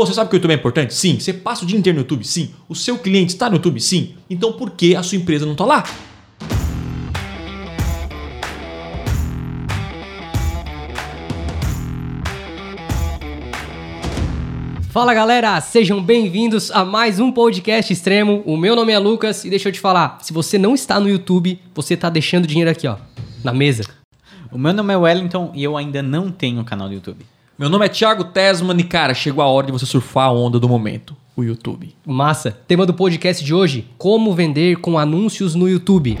Pô, você sabe que o YouTube é importante? Sim. Você passa o dia inteiro no YouTube? Sim. O seu cliente está no YouTube? Sim. Então por que a sua empresa não está lá? Fala galera, sejam bem-vindos a mais um podcast extremo. O meu nome é Lucas e deixa eu te falar, se você não está no YouTube, você está deixando dinheiro aqui, ó, na mesa. O meu nome é Wellington e eu ainda não tenho canal no YouTube. Meu nome é Thiago Tesman e, cara, chegou a hora de você surfar a onda do momento, o YouTube. Massa. Tema do podcast de hoje: como vender com anúncios no YouTube.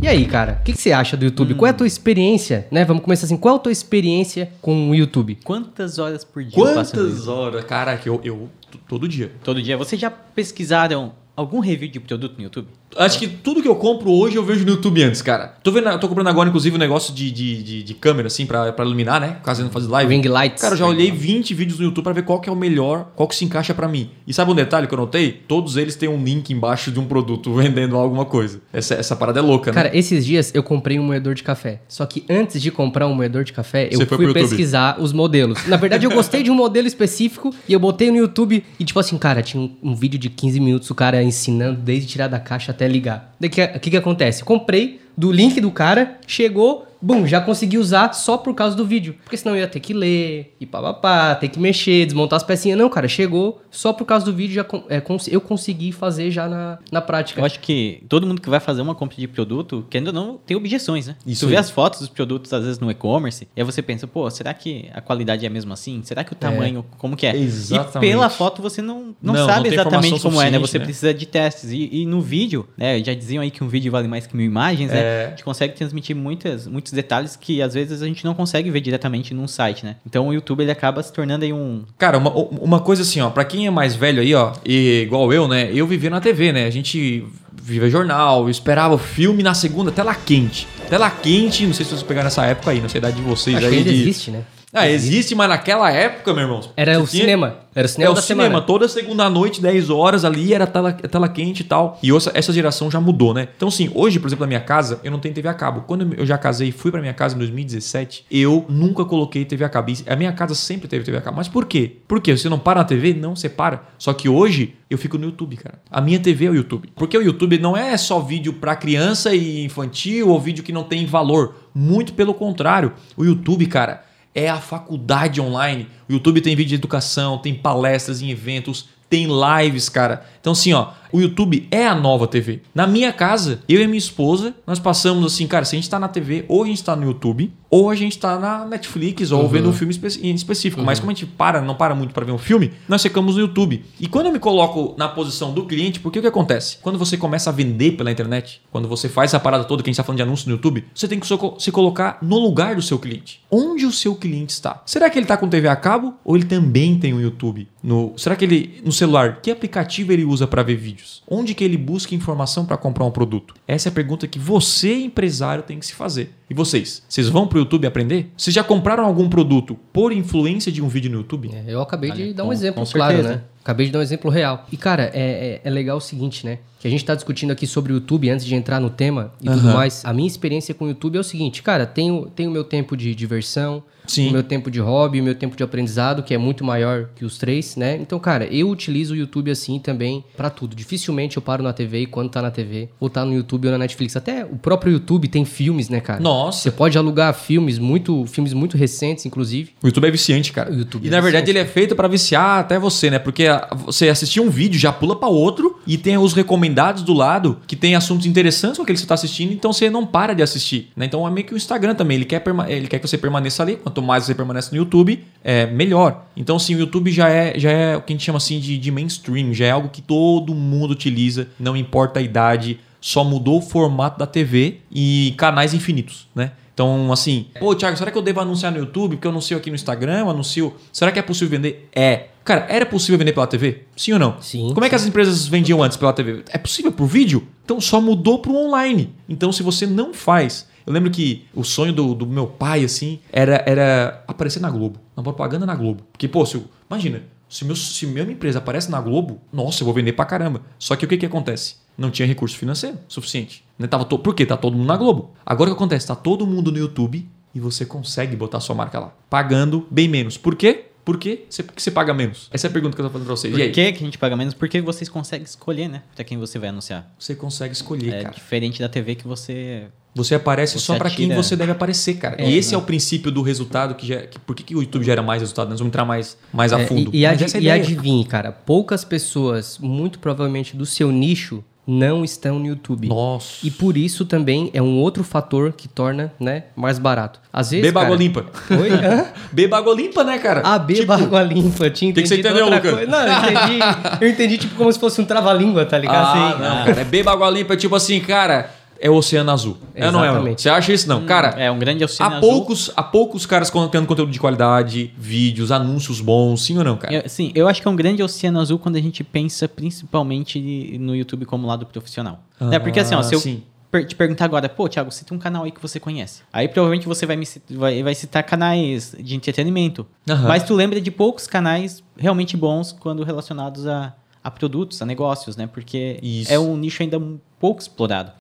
E aí, cara, o que, que você acha do YouTube? Qual é a tua experiência, né? Vamos começar assim. Qual é a tua experiência com o YouTube? Quantas horas por dia Quantas horas? Caraca, eu, eu todo dia. Todo dia. Vocês já pesquisaram algum review de produto no YouTube? Acho que tudo que eu compro hoje eu vejo no YouTube antes, cara. Tô vendo, tô comprando agora, inclusive, um negócio de, de, de, de câmera, assim, pra, pra iluminar, né? Caso eu não fazer live. Ring lights. Cara, eu já olhei 20 vídeos no YouTube pra ver qual que é o melhor, qual que se encaixa pra mim. E sabe um detalhe que eu notei? Todos eles têm um link embaixo de um produto vendendo alguma coisa. Essa, essa parada é louca, né? Cara, esses dias eu comprei um moedor de café. Só que antes de comprar um moedor de café, eu Você foi fui pro YouTube. pesquisar os modelos. Na verdade, eu gostei de um modelo específico e eu botei no YouTube e, tipo assim, cara, tinha um, um vídeo de 15 minutos o cara ensinando desde tirar da caixa até ligar. Daí que- o que, que acontece? Comprei do link do cara, chegou, bum, já consegui usar só por causa do vídeo. Porque senão eu ia ter que ler, e papapá, ter que mexer, desmontar as pecinhas. Não, cara, chegou, só por causa do vídeo já, é, cons- eu consegui fazer já na, na prática. Eu acho que todo mundo que vai fazer uma compra de produto, querendo ou não, tem objeções, né? Isso tu vê as fotos dos produtos, às vezes, no e-commerce, e aí você pensa, pô, será que a qualidade é mesmo assim? Será que o tamanho, como que é? Exatamente. E pela foto você não, não, Não, sabe não exatamente como é, né? Você né? precisa de testes. E, e no vídeo, né? Já diziam aí que um vídeo vale mais que mil imagens, né? É. A gente consegue transmitir muitas, muitos detalhes que, às vezes, a gente não consegue ver diretamente num site, né? Então, o YouTube, ele acaba se tornando aí um... Cara, uma, uma coisa assim, ó, pra quem é mais velho aí, ó, e igual eu, né, eu vivia na TV, né, a gente vivia jornal, eu esperava o filme na segunda, tela quente. Tela quente, não sei se vocês pegaram essa época aí, não sei a idade de vocês Acho aí. ainda de- existe, né? Ah, existe, mas naquela época, meu irmão. Era o tinha- cinema. Era o É cinema o cinema, semana. toda segunda noite, 10 horas ali, era tela, tela quente e tal. E essa, essa geração já mudou, né? Então, assim, hoje, por exemplo, na minha casa, eu não tenho TV a cabo. Quando eu já casei e fui pra minha casa em 2017, eu nunca coloquei TV a cabo. E A minha casa sempre teve TV a cabo. Mas por quê? Por quê? Você não para na TV? Não, você para. Só que hoje eu fico no YouTube, cara. A minha TV é o YouTube. Porque o YouTube não é só vídeo pra criança e infantil ou vídeo que não tem valor. Muito pelo contrário. O YouTube, cara, é a faculdade online. O YouTube tem vídeo de educação, tem palestras em eventos, tem lives, cara. Então, assim, ó, o YouTube é a nova TV. Na minha casa, eu e minha esposa, nós passamos assim, cara, se a gente tá na TV, ou a gente tá no YouTube, ou a gente tá na Netflix, ou vendo um filme em específico. Mas como a gente para, não para muito para ver um filme, nós ficamos no YouTube. E quando eu me coloco na posição do cliente, porque o que acontece? Quando você começa a vender pela internet, quando você faz essa parada toda que a gente tá falando de anúncio no YouTube, você tem que se colocar no lugar do seu cliente. Onde o seu cliente está? Será que ele tá com TV a cabo ou ele também tem um YouTube? No, será que ele no celular, que aplicativo ele usa para ver vídeos? Onde que ele busca informação para comprar um produto? Essa é a pergunta que você, empresário, tem que se fazer. E vocês? Vocês vão pro YouTube aprender? Vocês já compraram algum produto por influência de um vídeo no YouTube? É, eu acabei de Olha, dar um com- exemplo com claro, né? Acabei de dar um exemplo real. E, cara, é, é, é legal o seguinte, né? Que a gente tá discutindo aqui sobre o YouTube antes de entrar no tema e tudo Aham. mais. A minha experiência com o YouTube é o seguinte, cara, tenho tenho o meu tempo de diversão, Sim. o meu tempo de hobby, o meu tempo de aprendizado, que é muito maior que os três, né? Então, cara, eu utilizo o YouTube assim também pra tudo. Dificilmente eu paro na TV e quando tá na TV, ou tá no YouTube ou na Netflix. Até o próprio YouTube tem filmes, né, cara? Nossa. Você pode alugar filmes muito, filmes muito recentes, inclusive. O YouTube é viciante, cara. O YouTube e é na verdade viciante. ele é feito pra viciar até você, né? Porque você assistir um vídeo já pula pra outro e tem os recomendados do lado que tem assuntos interessantes com aquele que você tá assistindo, então você não para de assistir, né? Então é meio que o Instagram também, ele quer, ele quer que você permaneça ali, quanto mais você permanece no YouTube, é melhor. Então assim, o YouTube já é, já é o que a gente chama assim de, de mainstream, já é algo que todo mundo utiliza, não importa a idade, só mudou o formato da TV e canais infinitos, né? Então, assim, pô, Thiago, será que eu devo anunciar no YouTube? Porque eu anuncio aqui no Instagram, eu anuncio. Será que é possível vender? É. Cara, era possível vender pela TV? Sim ou não? Sim, Como é que as empresas vendiam antes pela TV? É possível por vídeo? Então só mudou pro online. Então, se você não faz. Eu lembro que o sonho do, do meu pai, assim, era, era aparecer na Globo. Na propaganda na Globo. Porque, pô, se eu- imagina, se, meu, se minha empresa aparece na Globo, nossa, eu vou vender pra caramba. Só que o que, que acontece? Não tinha recurso financeiro suficiente. Né? Tava to... Por quê? Tá todo mundo na Globo. Agora o que acontece? Tá todo mundo no YouTube E você consegue botar sua marca lá, pagando bem menos. Por quê? Por quê? Você, porque você paga menos? Essa é a pergunta que eu tô fazendo pra vocês. Por E que, que a gente paga menos? Porque vocês conseguem escolher, né? Pra quem você vai anunciar. Você consegue escolher, É cara. diferente da TV que você. Você aparece Você só pra quem você deve aparecer, cara. É, e esse é o princípio do resultado que já. Que, por que, que o YouTube gera mais resultado? Nós vamos entrar mais, mais a É, fundo. E, e, adi- essa é e adivinhe, cara, poucas pessoas, muito provavelmente do seu nicho, não estão no YouTube. Nossa. E por isso também é um outro fator que torna, né, mais barato. Às vezes, Beba cara... água limpa. Oi? Hã? Beba água limpa, né, cara? Ah, beba Tipo, água limpa. Eu tinha que que você entendeu, outra coisa. Não, eu entendi, eu entendi tipo como se fosse um trava-língua, tá ligado? Ah, Assim, não, cara. É beba água limpa, tipo assim, cara, é o oceano azul. É não é? Você acha isso? Não. Cara, É um grande oceano há azul. poucos, há poucos caras criando conteúdo de qualidade, vídeos, anúncios bons, sim ou não, cara? Eu- sim, eu acho que é um grande oceano azul quando a gente pensa principalmente no YouTube como lado profissional. né? Porque assim, ó, Ah, se eu sim. te perguntar agora, pô, Thiago, cita um canal aí que você conhece. Aí provavelmente você vai, me vai, vai citar canais de entretenimento. Aham. Mas tu lembra de poucos canais realmente bons quando relacionados a, a produtos, a negócios, né? Porque Isso. é um nicho ainda um pouco explorado.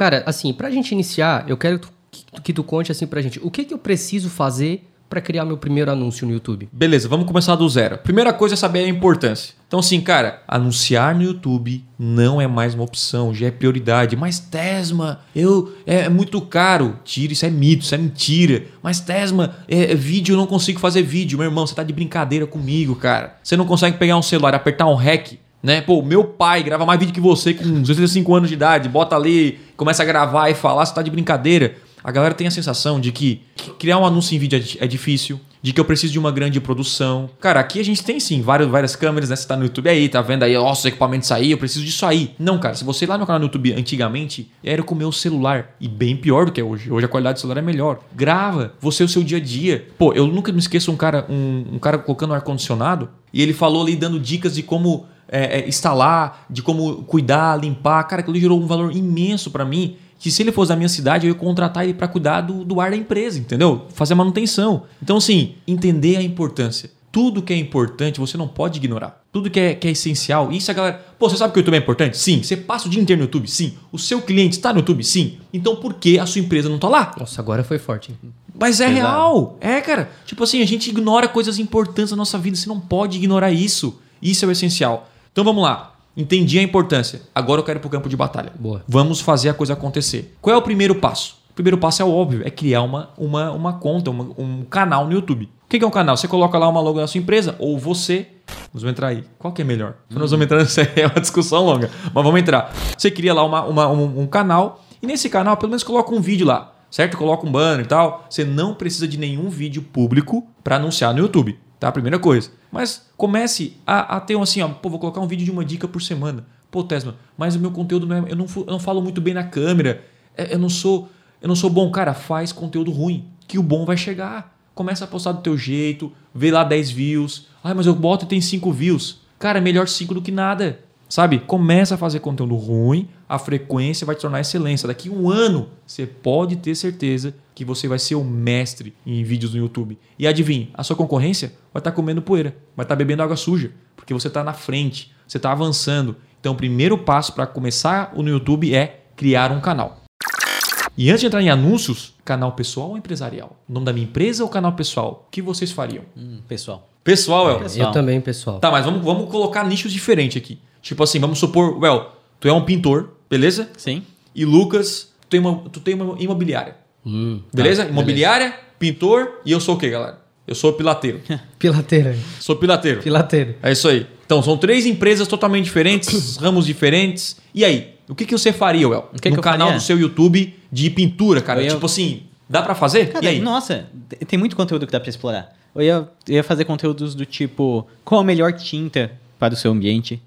Cara, assim, pra gente iniciar, eu quero que, tu- que tu conte assim pra gente, o que que eu preciso fazer pra criar meu primeiro anúncio no YouTube? Beleza, vamos começar do zero. Primeira coisa é saber a importância. Então, assim, cara, anunciar no YouTube não é mais uma opção, já é prioridade. Mas Tesma, eu é, é muito caro. Tira, isso é mito, isso é mentira. Mas Tesma, é, é vídeo, eu não consigo fazer vídeo. Meu irmão, você tá de brincadeira comigo, cara. Você não consegue pegar um celular, apertar um REC, né? Pô, meu pai grava mais vídeo que você com 65 anos de idade, bota ali, começa a gravar e falar, você tá de brincadeira. A galera tem a sensação de que criar um anúncio em vídeo é é difícil, de que eu preciso de uma grande produção. Cara, aqui a gente tem sim várias, várias câmeras, né? Você tá no YouTube aí, tá vendo aí, nossa, equipamento isso aí, eu preciso disso aí. Não, cara, se você ir lá no canal do YouTube antigamente, era com o meu celular. E bem pior do que é hoje. Hoje a qualidade do celular é melhor. Grava, você é o seu dia a dia. Pô, eu nunca me esqueço um cara, um, um cara colocando ar-condicionado e ele falou ali dando dicas de como é, é, instalar, de como cuidar, limpar. Cara, aquilo gerou um valor imenso pra mim. Que se ele fosse da minha cidade, eu ia contratar ele pra cuidar do, do ar da empresa, entendeu? Fazer a manutenção. Então, assim, entender a importância. Tudo que é importante você não pode ignorar. Tudo que é, que é essencial. Isso a galera. Pô, você sabe que o YouTube é importante? Sim. Você passa o dia inteiro no YouTube? Sim. O seu cliente está no YouTube? Sim. Então por que a sua empresa não tá lá? Nossa, agora foi forte. hein? Mas é Pesado. real. É, cara. Tipo assim, a gente ignora coisas importantes da nossa vida. Você não pode ignorar isso. Isso é o essencial. Então vamos lá. Entendi a importância. Agora eu quero ir pro campo de batalha. Boa. Vamos fazer a coisa acontecer. Qual é o primeiro passo? O primeiro passo é o óbvio, é criar uma, uma, uma conta, uma- um canal no YouTube. O que é um canal? Você coloca lá uma logo da sua empresa, ou você. Nós vamos entrar aí. Qual que é melhor? Nós vamos entrar nessa é uma discussão longa. Mas vamos entrar. Você cria lá uma, uma- um, um canal, e nesse canal, pelo menos coloca um vídeo lá. Certo? Coloca um banner e tal. Você não precisa de nenhum vídeo público para anunciar no YouTube. Tá? Primeira coisa. Mas comece a, a ter um assim, ó, pô, vou colocar um vídeo de uma dica por semana. Pô, Tesma, mas o meu conteúdo não é. Eu não, eu não falo muito bem na câmera. É, Eu não sou. Eu não sou bom, cara. Faz conteúdo ruim. Que o bom vai chegar. Começa a postar do teu jeito, vê lá 10 views. Ai, mas eu boto e tem 5 views. Cara, é melhor 5 do que nada. Sabe? Começa a fazer conteúdo ruim, a frequência vai te tornar excelência. Daqui um ano, você pode ter certeza que você vai ser o mestre em vídeos no YouTube. E adivinhe, a sua concorrência vai estar comendo poeira, vai estar bebendo água suja, porque você está na frente, você está avançando. Então, o primeiro passo para começar no YouTube é criar um canal. E antes de entrar em anúncios, canal pessoal ou empresarial? O nome da minha empresa ou canal pessoal? O que vocês fariam? Hum, pessoal. Pessoal, El. Pessoal. Eu também, pessoal. Tá, mas vamos, vamos colocar nichos diferentes aqui. Tipo assim, vamos supor, Well, tu é um pintor, beleza? Sim. E Lucas, tu tem uma, tu tem uma imobiliária. Hum, Beleza? tá, imobiliária, pintor e eu sou o quê, galera? Eu sou pilateiro. Pilateira. sou pilateiro. Pilateira. É isso aí. Então, são três empresas totalmente diferentes, ramos diferentes. E aí, o que, que você faria, Well? O que no que eu canal faria? do seu YouTube de pintura, cara? Eu Tipo assim, dá pra fazer? Cara, e aí? nossa, tem muito conteúdo que dá pra explorar. Eu ia, eu ia fazer conteúdos do tipo qual a melhor tinta para o seu ambiente,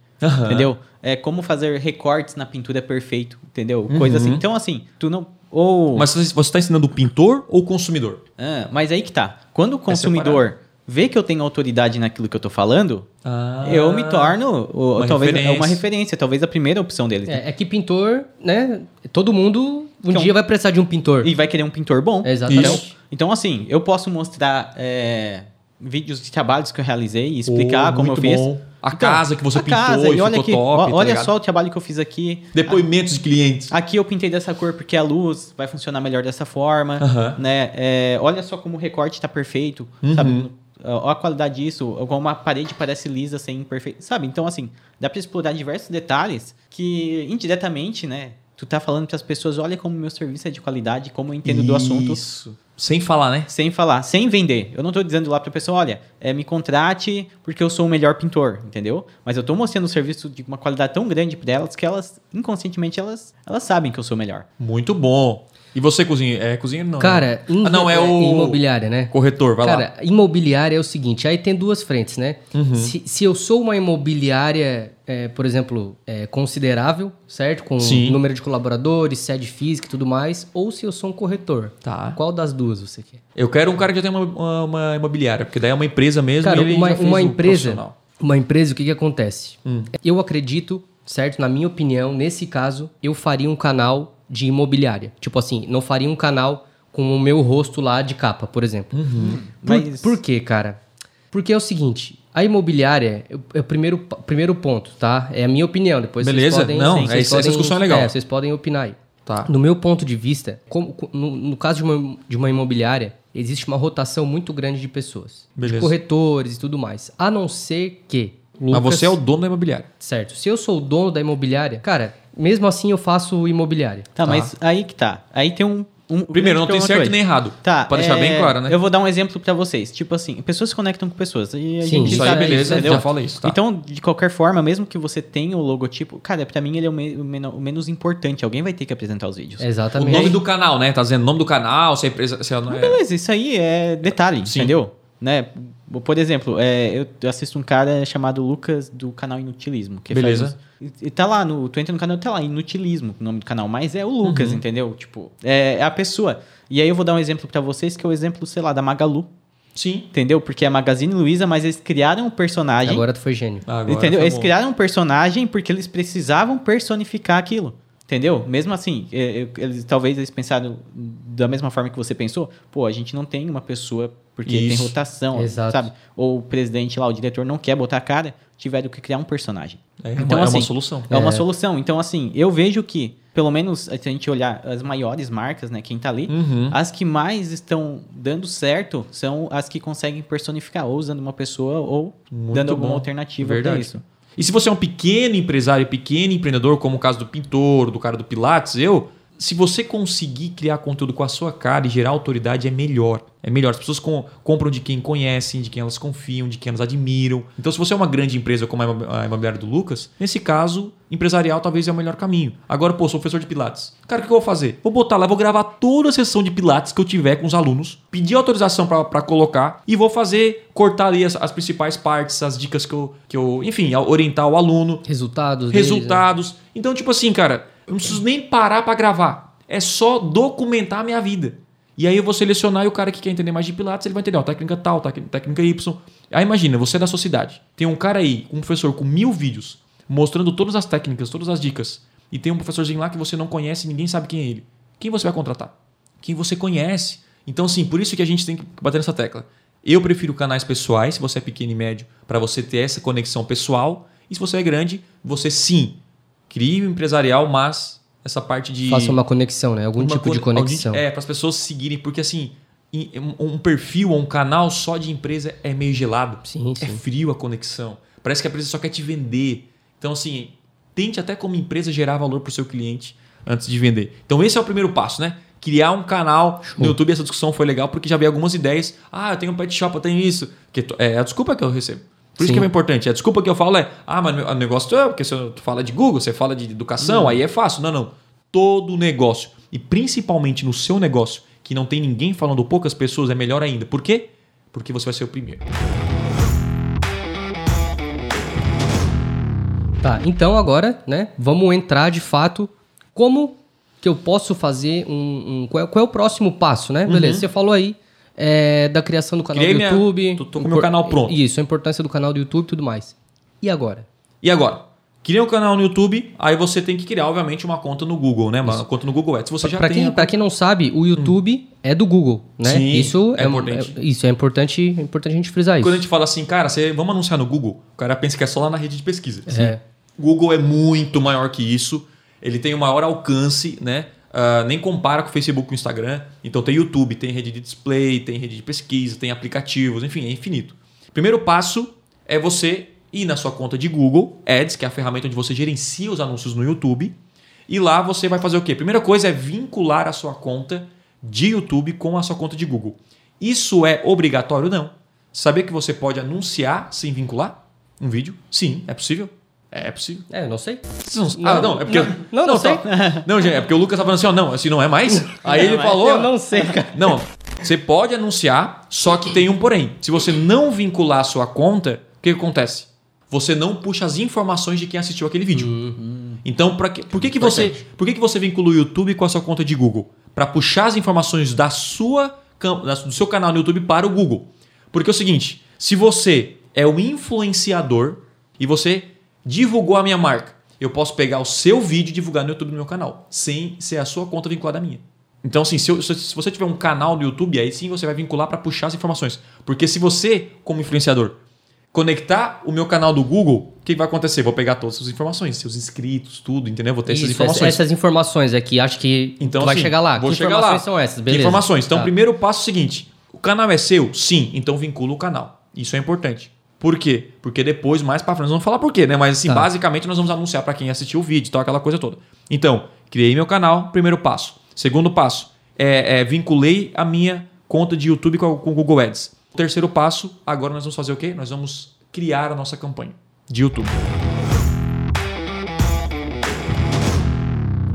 entendeu? É como fazer recortes na pintura perfeito, entendeu? Coisa Uhum. assim. Então assim, tu não ou Mas você está ensinando o pintor ou o consumidor? Ah, mas aí que tá. Quando o É consumidor vê que eu tenho autoridade naquilo que eu tô falando, Ah. eu me torno Uma talvez referência. uma referência, talvez a primeira opção deles. né? É, é que pintor, né? Todo mundo um é um- dia vai precisar de um pintor. E vai querer um pintor bom. Exatamente. Então, então assim, eu posso mostrar é, vídeos de trabalhos que eu realizei e explicar Oh, como eu fiz. bom. A casa que você pintou casa, e olha ficou aqui, top, ó- tá olha ligado? só o trabalho que eu fiz aqui. Depoimentos de clientes. Aqui eu pintei dessa cor porque a luz vai funcionar melhor dessa forma, Aham. né? É, olha só como o recorte tá perfeito, Uhum. sabe? Olha a qualidade disso, como a parede parece lisa sem imperfeito, sabe? Então, assim, dá pra explorar diversos detalhes que, indiretamente, né? Tu tá falando para as pessoas, olha como meu serviço é de qualidade, como eu entendo do assunto, Isso. Sem falar, né? sem falar, sem vender. Eu não tô dizendo lá pra pessoa, olha, é, me contrate porque eu sou o melhor pintor, entendeu? Mas eu tô mostrando um serviço de uma qualidade tão grande para elas que elas, inconscientemente, elas, elas sabem que eu sou o melhor. Muito bom. E você, cozinha? É cozinheiro não? Cara, né? ah, não, é o imobiliária, né? corretor, vai Cara, lá. imobiliária é o seguinte, aí tem duas frentes, né? Uhum. Se, se eu sou uma imobiliária, é, por exemplo, é, considerável, certo? Com Sim. número de colaboradores, sede física e tudo mais, ou se eu sou um corretor. Tá. Qual das duas você quer? Eu quero um cara que já tem uma, uma, uma imobiliária, porque daí é uma empresa mesmo Cara, e ele uma, uma empresa, uma empresa, o que que acontece? Hum. Eu acredito, certo? Na minha opinião, nesse caso, eu faria um canal de imobiliária. Tipo assim, não faria um canal com o meu rosto lá de capa, por exemplo. Uhum. Por, Mas- por quê, cara? Porque é o seguinte, a imobiliária é o- primeiro, primeiro ponto, tá? É a minha opinião. Depois Beleza. vocês podem... Não, vocês é isso- essa podem- discussão é legal. É, vocês podem opinar aí. Tá. No meu ponto de vista, como- no, no caso de uma, de uma imobiliária, existe uma rotação muito grande de pessoas. Beleza. De corretores e tudo mais. A não ser que... Mas Lucas- você é o dono da imobiliária. Certo. Se eu sou o dono da imobiliária, cara, mesmo assim eu faço imobiliária. Tá, mas aí que tá. Aí tem um. um Primeiro, não grande tem certo com nem errado. Tá. Pra deixar é, bem claro, né? Eu vou dar um exemplo pra vocês. Tipo assim, pessoas se conectam com pessoas. E a Sim, gente Isso aí, sabe beleza. entendeu? Já fala isso, tá. Então, de qualquer forma, mesmo que você tenha o logotipo, cara, pra mim ele é o, me- o meno- o menos importante. Alguém vai ter que apresentar os vídeos. O Exatamente. nome do canal, né? Tá dizendo o nome do canal, se a empresa. Se não é... Beleza, isso aí é detalhe, Sim. entendeu? Né? Por exemplo, é, eu- assisto um cara chamado Lucas do canal Inutilismo. Que Beleza. Faz e, e tá lá, no, tu entra no canal, tá lá, Inutilismo, o nome do canal. Mas é o Lucas, Uhum. entendeu? Tipo, é, é a pessoa. E aí eu vou dar um exemplo pra vocês, que é o exemplo, sei lá, da Magalu. Sim. Entendeu? Porque é a Magazine Luiza, mas eles criaram um personagem. Agora tu foi gênio. Agora entendeu? foi Eles criaram um personagem porque eles precisavam personificar aquilo. Entendeu? Mesmo assim, é, é, eles, talvez eles pensaram da mesma forma que você pensou. Pô, a gente não tem uma pessoa porque Isso. tem rotação, Exato. sabe? Ou o presidente lá, o diretor não quer botar a cara, tiveram que criar um personagem. É, Então, uma, é assim, uma solução. É uma É. solução. Então, assim, eu vejo que, pelo menos, se a gente olhar as maiores marcas, né? Quem tá ali, Uhum. as que mais estão dando certo são as que conseguem personificar, ou usando uma pessoa, ou Muito dando alguma bom. alternativa pra Verdade. isso. E se você é um pequeno empresário, pequeno empreendedor, como o caso do pintor, do cara do Pilates, eu, se você conseguir criar conteúdo com a sua cara e gerar autoridade, é melhor. É melhor. As pessoas com- compram de quem conhecem, de quem elas confiam, de quem elas admiram. Então, se você é uma grande empresa como a imo- a imobiliária do Lucas, nesse caso, empresarial talvez é o melhor caminho. Agora, pô, sou professor de Pilates. Cara, o que eu vou fazer? Vou botar lá, vou gravar toda a sessão de Pilates que eu tiver com os alunos, pedir autorização para colocar e vou fazer, cortar ali as, as principais partes, as dicas que eu, que eu enfim, orientar o aluno, Resultados deles, né? resultados. Então, tipo assim, cara, eu não preciso nem parar para gravar. É só documentar a minha vida. E aí eu vou selecionar e o cara que quer entender mais de Pilates, ele vai entender, ó, técnica tal, técnica Y. Aí imagina, você é da sociedade. Tem um cara aí, um professor com mil vídeos, mostrando todas as técnicas, todas as dicas. E tem um professorzinho lá que você não conhece, ninguém sabe quem é ele. Quem você vai contratar? Quem você conhece. Então, assim, por isso que a gente tem que bater nessa tecla. Eu prefiro canais pessoais, se você é pequeno e médio, para você ter essa conexão pessoal. E se você é grande, você sim, crie o empresarial, mas essa parte de. Faça uma conexão, né? Algum tipo de cone- conexão. É, para as pessoas seguirem, porque assim, um perfil ou um canal só de empresa é meio gelado. Sim, É sim. frio a conexão. Parece que a empresa só quer te vender. Então, assim, tente até como empresa gerar valor para o seu cliente antes de vender. Então, esse é o primeiro passo, né? Criar um canal no YouTube. Essa discussão foi legal porque já veio algumas ideias. Ah, eu tenho um pet shop, eu tenho isso. Que to- é a desculpa que eu recebo. Por isso Sim. que é importante. A desculpa que eu falo é: ah, mas o negócio é porque você fala de Google, você fala de educação, aí é fácil. Não, não. Todo negócio, e principalmente no seu negócio, que não tem ninguém falando poucas pessoas, é melhor ainda. Por quê? Porque você vai ser o primeiro. Tá, então agora, né, vamos entrar de fato como que eu posso fazer um... um- qual, é, qual é o próximo passo, né? Beleza, você falou aí é, da criação do canal Criei do minha- YouTube. tô- tô com o meu canal pronto. Isso, a importância do canal do YouTube e tudo mais. E agora? E agora? Cria um canal no YouTube, aí você tem que criar, obviamente, uma conta no Google, né? Uma conta no Google Ads. Você já Pra tem. quem, a- pra quem não sabe, o YouTube é do Google, né? Sim, isso é é, importante. é- isso é importante, é importante a gente frisar isso. Quando a gente fala assim, cara, você, vamos anunciar no Google, o cara pensa que é só lá na rede de pesquisa. É. Google é muito maior que isso. Ele tem o maior alcance, né? Ah, nem compara com o Facebook e o Instagram. Então tem YouTube, tem rede de display, tem rede de pesquisa, tem aplicativos, enfim, é infinito. Primeiro passo é você ir na sua conta de Google Ads, que é a ferramenta onde você gerencia os anúncios no YouTube. E lá você vai fazer o quê? Primeira coisa é vincular a sua conta de YouTube com a sua conta de Google. Isso é obrigatório? Não. Saber que você pode anunciar sem vincular um vídeo? Sim, é possível. É possível. É, não sei. Não- ah, não, é porque. não, não sei. tá. Não, gente, é porque o Lucas tá falando assim, ó, não, assim não é mais. Aí ele falou. Eu não sei, cara. Não, você pode anunciar, só que tem um porém. Se você não vincular a sua conta, o que, que acontece? Você não puxa as informações de quem assistiu aquele vídeo. Então, pra que, por, que, que, você, por que, que você vincula o YouTube com a sua conta de Google? Para puxar as informações da sua, do seu canal no YouTube para o Google. Porque é o seguinte: se você é o influenciador e você divulgou a minha marca, eu posso pegar o seu vídeo e divulgar no YouTube do meu canal, sem ser a sua conta vinculada à minha. Então, assim, se, eu- se- você tiver um canal no YouTube, aí sim você vai vincular para puxar as informações. Porque se você, como influenciador, conectar o meu canal do Google, o que vai acontecer? Vou pegar todas as informações, seus inscritos, tudo, entendeu? Vou ter essas Isso, informações. essas informações aqui, acho que Então, vai assim, chegar lá. Vou que chegar informações lá. são essas? Que Beleza. informações. Então, Tá. primeiro passo é o seguinte: o canal é seu? Sim. Então vincula o canal. Isso é importante. Por quê? Porque depois, mais pra frente, nós vamos falar por quê, né? Mas assim, Tá. basicamente nós vamos anunciar para quem assistiu o vídeo, tal, aquela coisa toda. Então, criei meu canal, primeiro passo. Segundo passo, é, é, vinculei a minha conta de YouTube com, a- com o Google Ads. Terceiro passo, agora nós vamos fazer o quê? Nós vamos criar a nossa campanha de YouTube.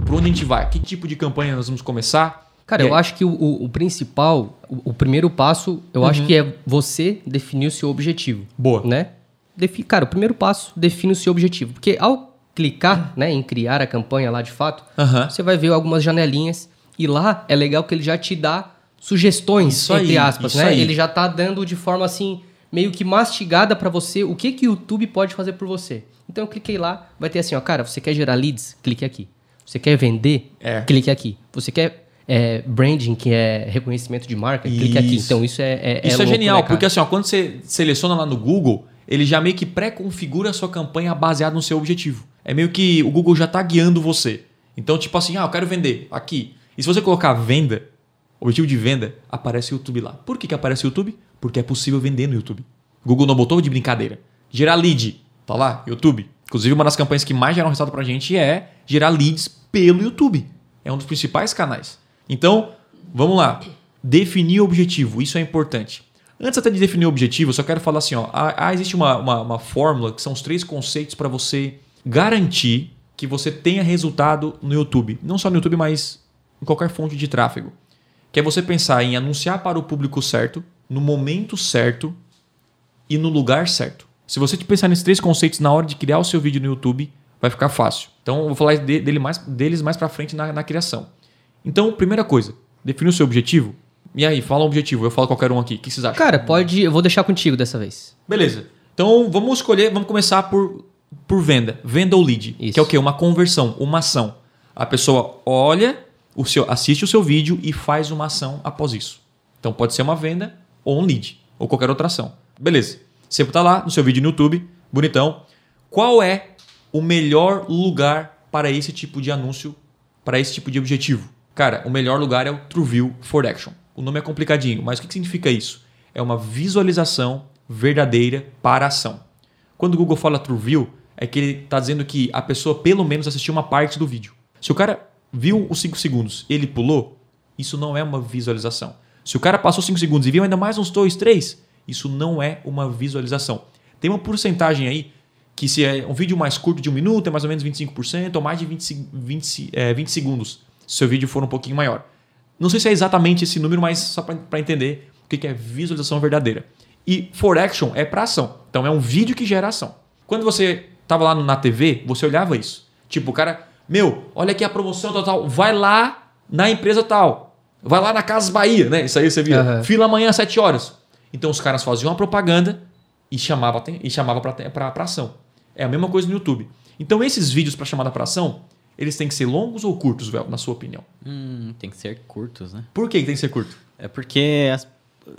Por onde a gente vai? Que tipo de campanha nós vamos começar? Cara, eu acho que o, o- o principal, o, o primeiro passo, eu acho que é você definir o seu objetivo. Uhum. Boa. Né? Defi cara, o primeiro passo, define o seu objetivo. Porque ao clicar né, em criar a campanha lá de fato, Aham. você vai ver algumas janelinhas e lá é legal que ele já te dá sugestões, Isso entre aí, aspas, né? aí. Ele já tá dando de forma assim, meio que mastigada pra você o que que o YouTube pode fazer por você. Então eu cliquei lá, vai ter assim, ó, cara, você quer gerar leads? Clique aqui. Você quer vender? É. Clique aqui. Você quer é, branding, que é reconhecimento de marca? Clique aqui. Isso. Então isso é, é Isso é, louco, genial, né, porque assim, ó, quando você seleciona lá no Google, ele já meio que pré-configura a sua campanha baseada no seu objetivo. É meio que o Google já está guiando você. Então, tipo assim, ah, eu quero vender aqui. E se você colocar venda, objetivo de venda, aparece o YouTube lá. Por que, que aparece o YouTube? Porque é possível vender no YouTube. Google não botou de brincadeira. Gerar lead, tá lá, YouTube. Inclusive, uma das campanhas que mais geram resultado pra gente é gerar leads pelo YouTube. É um dos principais canais. Então, vamos lá. Definir o objetivo, isso é importante. Antes até de definir o objetivo, eu só quero falar assim: ó, ah, ah, existe uma, uma, uma fórmula que são os três conceitos para você garantir que você tenha resultado no YouTube. Não só no YouTube, mas em qualquer fonte de tráfego. Que é você pensar em anunciar para o público certo, no momento certo e no lugar certo. Se você pensar nesses três conceitos na hora de criar o seu vídeo no YouTube, vai ficar fácil. Então, eu vou falar de- dele mais, deles mais para frente na, na criação. Então, primeira coisa, definir o seu objetivo. E aí, fala um objetivo, eu falo qualquer um aqui. O que vocês acham? Cara, pode. Eu vou deixar contigo dessa vez. Beleza. Então, vamos escolher, vamos começar por, por venda. Venda ou lead. Isso. Que é o quê? Uma conversão, uma ação. A pessoa olha, o seu, assiste o seu vídeo e faz uma ação após isso. Então, pode ser uma venda ou um lead, ou qualquer outra ação. Beleza. Você está lá no seu vídeo no YouTube, bonitão. Qual é o melhor lugar para esse tipo de anúncio, para esse tipo de objetivo? Cara, o melhor lugar é o TrueView for Action. O nome é complicadinho, mas o que significa isso? É uma visualização verdadeira para a ação. Quando o Google fala TrueView, é que ele está dizendo que a pessoa pelo menos assistiu uma parte do vídeo. Se o cara viu os 5 segundos ele pulou, isso não é uma visualização. Se o cara passou 5 segundos e viu ainda mais uns 2, 3, isso não é uma visualização. Tem uma porcentagem aí que se é um vídeo mais curto de um minuto, é mais ou menos 25%, ou mais de 20, se- 20, é, 20 segundos, se seu vídeo for um pouquinho maior. Não sei se é exatamente esse número, mas só para entender o que é visualização verdadeira. E for action é para ação. Então é um vídeo que gera ação. Quando você estava lá na TV, você olhava isso. Tipo, o cara, meu, olha aqui a promoção tal, tal. Vai lá na empresa tal. Vai lá na Casas Bahia, né? Isso aí você via. Aham. Fila amanhã às 7 horas. Então os caras faziam uma propaganda e chamava, e chamava para ação. É a mesma coisa no YouTube. Então esses vídeos para chamada para ação, eles têm que ser longos ou curtos, Vel, na sua opinião? Hum, tem que ser curtos, né? Por que tem que ser curto? É porque. As...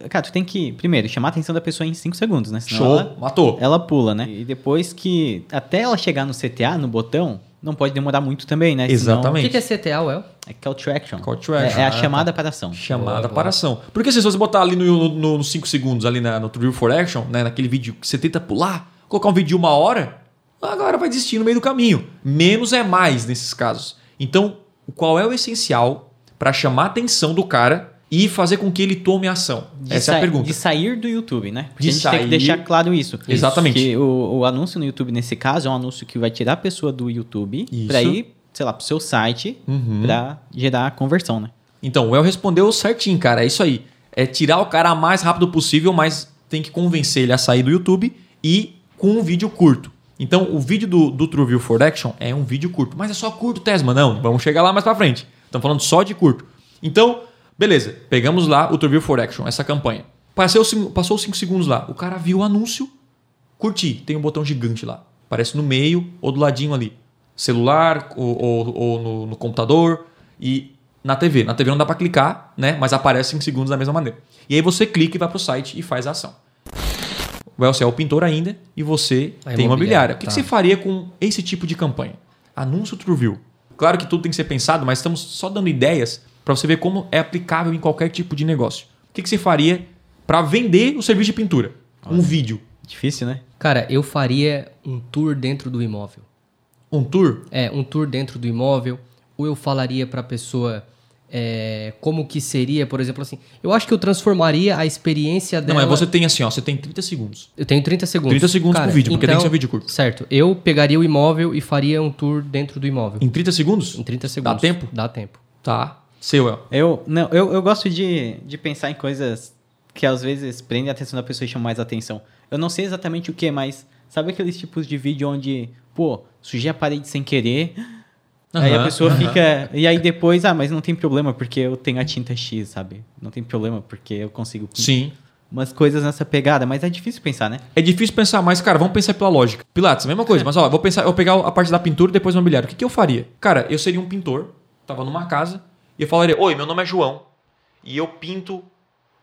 Cara, tu tem que, primeiro, chamar a atenção da pessoa em 5 segundos, né? Senão Show, Ela, matou. ela pula, né? E depois que. Até ela chegar no CTA, no botão, não pode demorar muito também, né? Senão- O Exatamente. que, é CTA, Well? É call to action. Call to action. É, é a Ah, chamada para ação. Chamada Boa, para ação. Porque se você botar ali no- no- nos 5 segundos, ali na, no True for Action, né, naquele vídeo que você tenta pular, colocar um vídeo de uma hora, agora vai desistir no meio do caminho. Menos é mais nesses casos. Então, qual é o essencial para chamar a atenção do cara e fazer com que ele tome ação? De Essa é a pergunta. De sair do YouTube, né? Porque De a gente tem sair- que deixar claro isso. Exatamente. Que o, o anúncio no YouTube, nesse caso, é um anúncio que vai tirar a pessoa do YouTube Isso. para ir, sei lá, pro seu site Uhum. para gerar a conversão, né? Então, o El respondeu certinho, cara. É isso aí. É tirar o cara o mais rápido possível, mas tem que convencer ele a sair do YouTube e com um vídeo curto. Então, o vídeo do, do True View for Action é um vídeo curto. Mas é só curto, Tesma? Não, vamos chegar lá mais pra frente. Estamos falando só de curto. Então, beleza. Pegamos lá o True View for Action, essa campanha. Passou, cinco- passou 5 segundos lá. O cara viu o anúncio, curti. Tem um botão gigante lá. Aparece no meio ou do ladinho ali. Celular ou, ou- ou no, no computador e na TV. Na TV não dá para clicar, né? Mas aparece em segundos da mesma maneira. E aí você clica e vai pro site e faz a ação. Você é o pintor ainda e você A tem imobiliária. imobiliária, O que, tá. que você faria com esse tipo de campanha? Anúncio TrueView. Claro que tudo tem que ser pensado, mas estamos só dando ideias para você ver como é aplicável em qualquer tipo de negócio. O que, que você faria para vender o serviço de pintura? Um vídeo. Difícil, né? Cara, eu faria um tour dentro do imóvel. Um tour? É, um tour dentro do imóvel. Ou eu falaria pra pessoa é, como que seria, por exemplo, assim. Eu acho que eu transformaria a experiência Não, dela. mas você tem assim, ó, você tem 30 segundos. Eu tenho 30 segundos. 30 segundos pro vídeo, porque tem que ser um vídeo curto. Certo. Eu pegaria o imóvel e faria um tour dentro do imóvel. Em 30 segundos? Em 30 segundos. Dá tempo? Dá tempo. Tá. Seu, El. Eu, não, eu, eu gosto de, de pensar em coisas que às vezes prendem a atenção da pessoa e chamam mais atenção. Eu não sei exatamente o que, mas sabe aqueles tipos de vídeo onde, pô, sujei a parede sem querer, aí a pessoa aham. fica. E aí depois, ah, mas não tem problema porque eu tenho a tinta X, sabe? Não tem problema porque eu consigo. Sim. Umas coisas nessa pegada, mas é difícil pensar, né? É difícil pensar, mas, cara, vamos pensar pela lógica. Pilates, mesma coisa, mas ó, vou pensar, eu vou pegar a parte da pintura e depois o mobiliário. O que, que eu faria? Cara, eu seria um pintor, tava numa casa, e eu falaria: Oi, meu nome é João, e eu pinto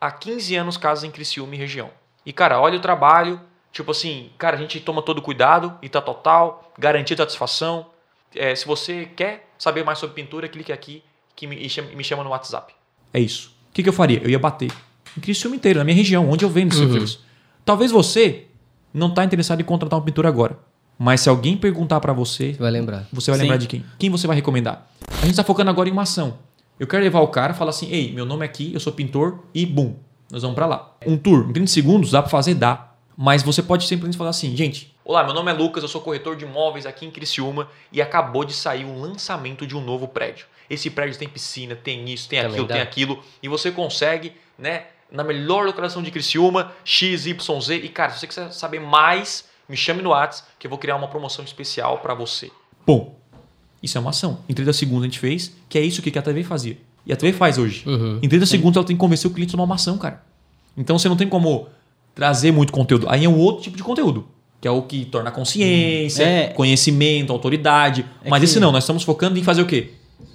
há 15 anos casas em Criciúma e região. E, cara, olha o trabalho, tipo assim, cara, a gente toma todo cuidado e tá total, garantia de satisfação. É, se você quer saber mais sobre pintura, clique aqui que me, e chama, me chama no WhatsApp. É isso. O que, que eu faria? Eu ia bater em Criciúma inteiro, na minha região, onde eu vendo esse serviço. Talvez você não tá interessado em contratar um pintor agora. Mas se alguém perguntar pra você, Você vai lembrar. você vai Sim. lembrar de quem? Quem você vai recomendar? A gente tá focando agora em uma ação. Eu quero levar o cara e falar assim: ei, meu nome é aqui, eu sou pintor e bum, nós vamos pra lá. Um tour, em 30 segundos, dá pra fazer? Dá. Mas você pode simplesmente falar assim: gente, olá, meu nome é Lucas, eu sou corretor de imóveis aqui em Criciúma e acabou de sair um lançamento de um novo prédio. Esse prédio tem piscina, tem isso, tem Também aquilo, dá. tem aquilo. E você consegue, né, na melhor localização de Criciúma, XYZ. E cara, se você quiser saber mais, me chame no WhatsApp que eu vou criar uma promoção especial pra você. Bom, isso é uma ação. Em 30 segundos a gente fez, que é isso que a TV fazia. E a TV faz hoje. Uhum. Em 30 segundos ela tem que convencer o cliente a tomar uma ação, cara. Então você não tem como trazer muito conteúdo. Aí é um outro tipo de conteúdo. Que é o que torna consciência, É. conhecimento, autoridade. É Mas que- esse não, nós estamos focando em fazer o quê?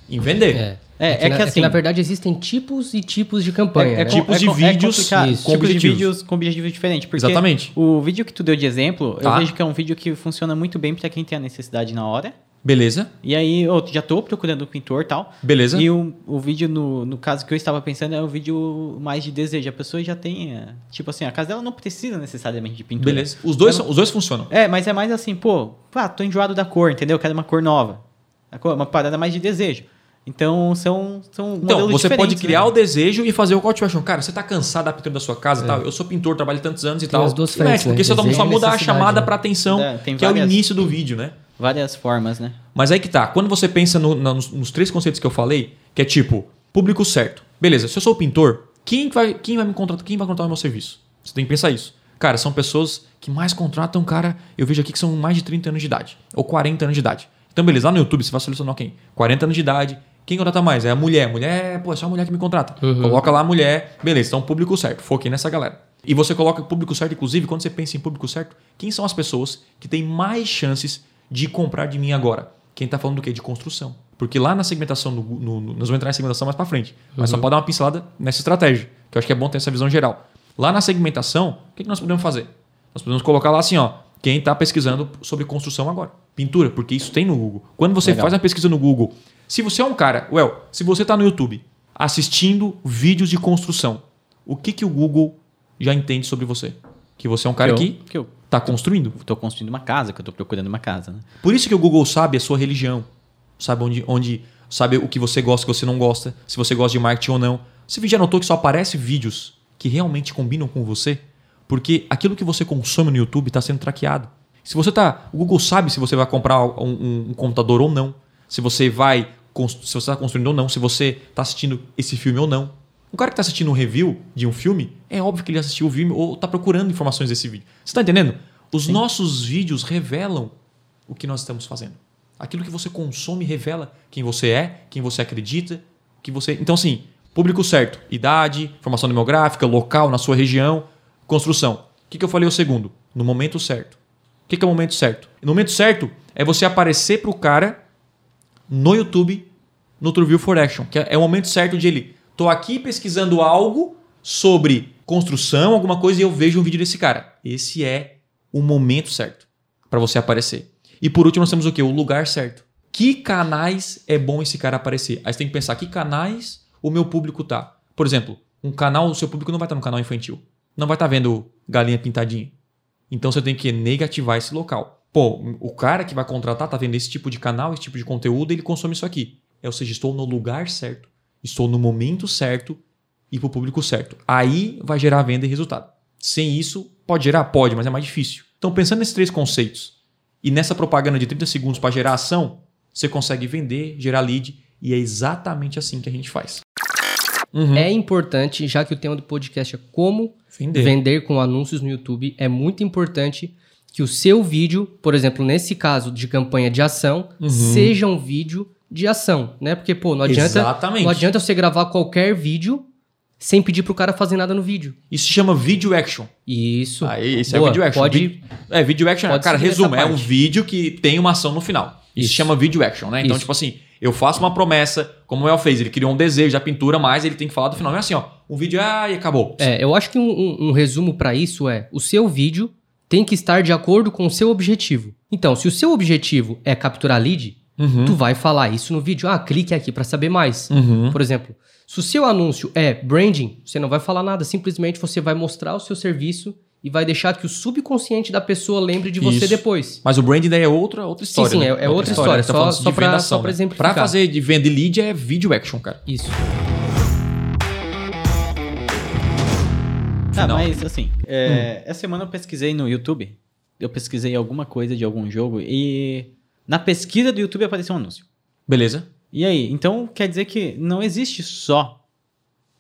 Em vender. É. É, que, é na, que é assim- na verdade existem tipos e tipos de campanha. É, né? com- Tipos de com- vídeos isso. com tipos de objetivos. vídeos com objetivos diferentes. Porque Exatamente. o vídeo que tu deu de exemplo, Tá. eu vejo que é um vídeo que funciona muito bem pra quem tem a necessidade na hora. Beleza, E aí, eu já tô procurando um pintor e tal. beleza. E o, o vídeo, no, no caso que eu estava pensando, é um vídeo mais de desejo. A pessoa já tem. é, Tipo assim, a casa dela não precisa necessariamente de pintura. Beleza. Os dois, são- os dois funcionam. É, mas é mais assim, pô, ah, tô enjoado da cor, entendeu? Eu quero uma cor nova. Uma parada mais de desejo. Então, são, são Então, modelos você pode diferentes, criar né? o desejo e fazer o call to action. Cara, você tá cansado da pintura da sua casa e tal. Eu sou pintor, trabalho tantos anos e Tem tal. as duas mexe, frentes, né? Porque você Desejo só e muda a chamada né? pra atenção, É, tem que é o início do vídeo, né? Várias formas, né? Mas aí que tá. Quando você pensa no- na- nos, nos três conceitos que eu falei, que é tipo, público certo. Beleza, se eu sou pintor, quem vai, quem vai me contratar? Quem vai contratar o meu serviço? Você tem que pensar isso. Cara, são pessoas que mais contratam, cara, eu vejo aqui que são mais de 30 anos de idade. Ou 40 anos de idade. Então, beleza, lá no YouTube você vai selecionar quem? 40 anos de idade. Quem contrata mais? É a mulher. Mulher, pô, é só a mulher que me contrata. Coloca lá a mulher. Beleza, então público certo. Foquei nessa galera. E você coloca público certo, inclusive, quando você pensa em público certo, quem são as pessoas que têm mais chances de comprar de mim agora? Quem está falando do quê? De construção. Porque lá na segmentação, no, no, no, nós vamos entrar em segmentação mais para frente, mas só pode dar uma pincelada nessa estratégia, que eu acho que é bom ter essa visão geral. Lá na segmentação, o que, que nós podemos fazer? Nós podemos colocar lá assim, ó, quem está pesquisando sobre construção agora. Pintura, porque isso tem no Google. Quando você Legal. faz uma pesquisa no Google, se você é um cara, well, se você está no YouTube assistindo vídeos de construção, o que, que o Google já entende sobre você? Que você é um cara eu, que que eu está construindo. tô construindo uma casa, que eu tô procurando uma casa, né? Por isso que o Google sabe a sua religião, sabe onde, onde sabe o que você gosta, o que você não gosta, se você gosta de marketing ou não. Você já notou que só aparece vídeos que realmente combinam com você? Porque aquilo que você consome no YouTube está sendo traqueado. Se você tá, o Google sabe se você vai comprar um, um- um computador ou não, se você vai, se você está construindo ou não, se você está assistindo esse filme ou não. O cara que está assistindo um review de um filme, é óbvio que ele assistiu o filme ou está procurando informações desse vídeo. Você está entendendo? Os nossos vídeos revelam o que nós estamos fazendo. Aquilo que você consome revela quem você é, quem você acredita, que você. Então, assim, público certo, idade, formação demográfica, local, na sua região, construção. O que, que eu falei o segundo? No momento certo. O que, que é o momento certo? No momento certo é você aparecer pro cara no YouTube, no True View for Action, que é o momento certo de ele. Tô aqui pesquisando algo sobre construção, alguma coisa, e eu vejo um vídeo desse cara. Esse é o momento certo para você aparecer. E por último, nós temos o quê? O lugar certo. Que canais é bom esse cara aparecer? Aí você tem que pensar que canais o meu público tá. Por exemplo, um canal, o seu público não vai estar no canal infantil. Não vai estar vendo galinha pintadinha. Então você tem que negativar esse local. Pô, o cara que vai contratar tá vendo esse tipo de canal, esse tipo de conteúdo, ele consome isso aqui. É, ou seja, estou no lugar certo, estou no momento certo e para o público certo. Aí vai gerar venda e resultado. Sem isso, pode gerar? Pode, mas é mais difícil. Então, pensando nesses três conceitos e nessa propaganda de 30 segundos para gerar ação, você consegue vender, gerar lead e é exatamente assim que a gente faz. Uhum. É importante, já que o tema do podcast é como Vender. vender com anúncios no YouTube, é muito importante que o seu vídeo, por exemplo, nesse caso de campanha de ação, Uhum. seja um vídeo de ação, né? Porque, pô, não adianta, Exatamente. não adianta você gravar qualquer vídeo sem pedir pro cara fazer nada no vídeo. Isso se chama video action. Isso. Ah, esse é Boa, video action. Pode, Vi- É, video action, pode cara, resumo, é um vídeo que tem uma ação no final. Isso, Isso. se chama video action, né? Então, Isso. tipo assim, eu faço uma promessa, como o El fez, ele criou um desejo da pintura, mas ele tem que falar do final. Não é assim, ó, um vídeo, ah, e acabou. É, eu acho que um, um- um resumo pra isso é: o seu vídeo tem que estar de acordo com o seu objetivo. Então, se o seu objetivo é capturar lead, Uhum. tu vai falar isso no vídeo. Ah, clique aqui pra saber mais. Uhum. Por exemplo, se o seu anúncio é branding, você não vai falar nada, simplesmente você vai mostrar o seu serviço e vai deixar que o subconsciente da pessoa lembre de você Isso. depois. Mas o brand daí é outra, outra história. sim, né? é- é outra história, Tá só- só venda só pra né? exemplificar. Pra fazer de venda e lead é video action, cara. Isso. Tá, Final. mas assim, é, essa semana eu pesquisei no YouTube, eu pesquisei alguma coisa de algum jogo e na pesquisa do YouTube apareceu um anúncio. Beleza? E aí? Então quer dizer que não existe só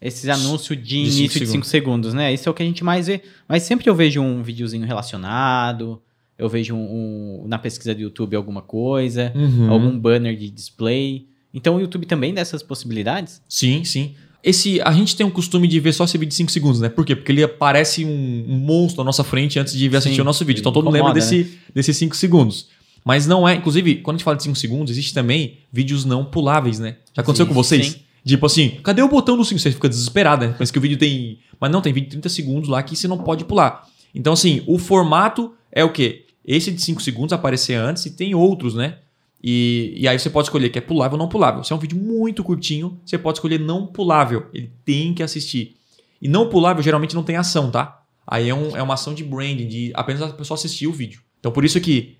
esses anúncios de, De cinco início de 5 segundos. né? Isso é o que a gente mais vê. Mas sempre eu vejo um videozinho relacionado, eu vejo um, um- na pesquisa do YouTube alguma coisa, Uhum. algum banner de display. Então o YouTube também dá essas possibilidades? Sim, sim. Esse, a gente tem um costume de ver só esse vídeo de 5 segundos, né? Por quê? Porque ele aparece um, monstro na nossa frente antes de vir assistir Sim, o nosso vídeo. Então todo mundo lembra desse, desses 5 segundos. Mas não é. Inclusive, quando a gente fala de 5 segundos, existe também vídeos não puláveis, né? Já aconteceu Sim, com vocês? sim. Tipo assim, cadê o botão do 5? Você fica desesperado, né? Pensa que o vídeo tem. Mas não, tem vídeo de 30 segundos lá que você não pode pular. Então, assim, o formato é o quê? Esse de 5 segundos aparecer antes e tem outros, né? E, e aí você pode escolher que é pulável ou não pulável. Se é um vídeo muito curtinho, você pode escolher não pulável. Ele tem que assistir. E não pulável geralmente não tem ação, tá? Aí é, um- é uma ação de branding, de apenas a pessoa assistir o vídeo. Então por isso que,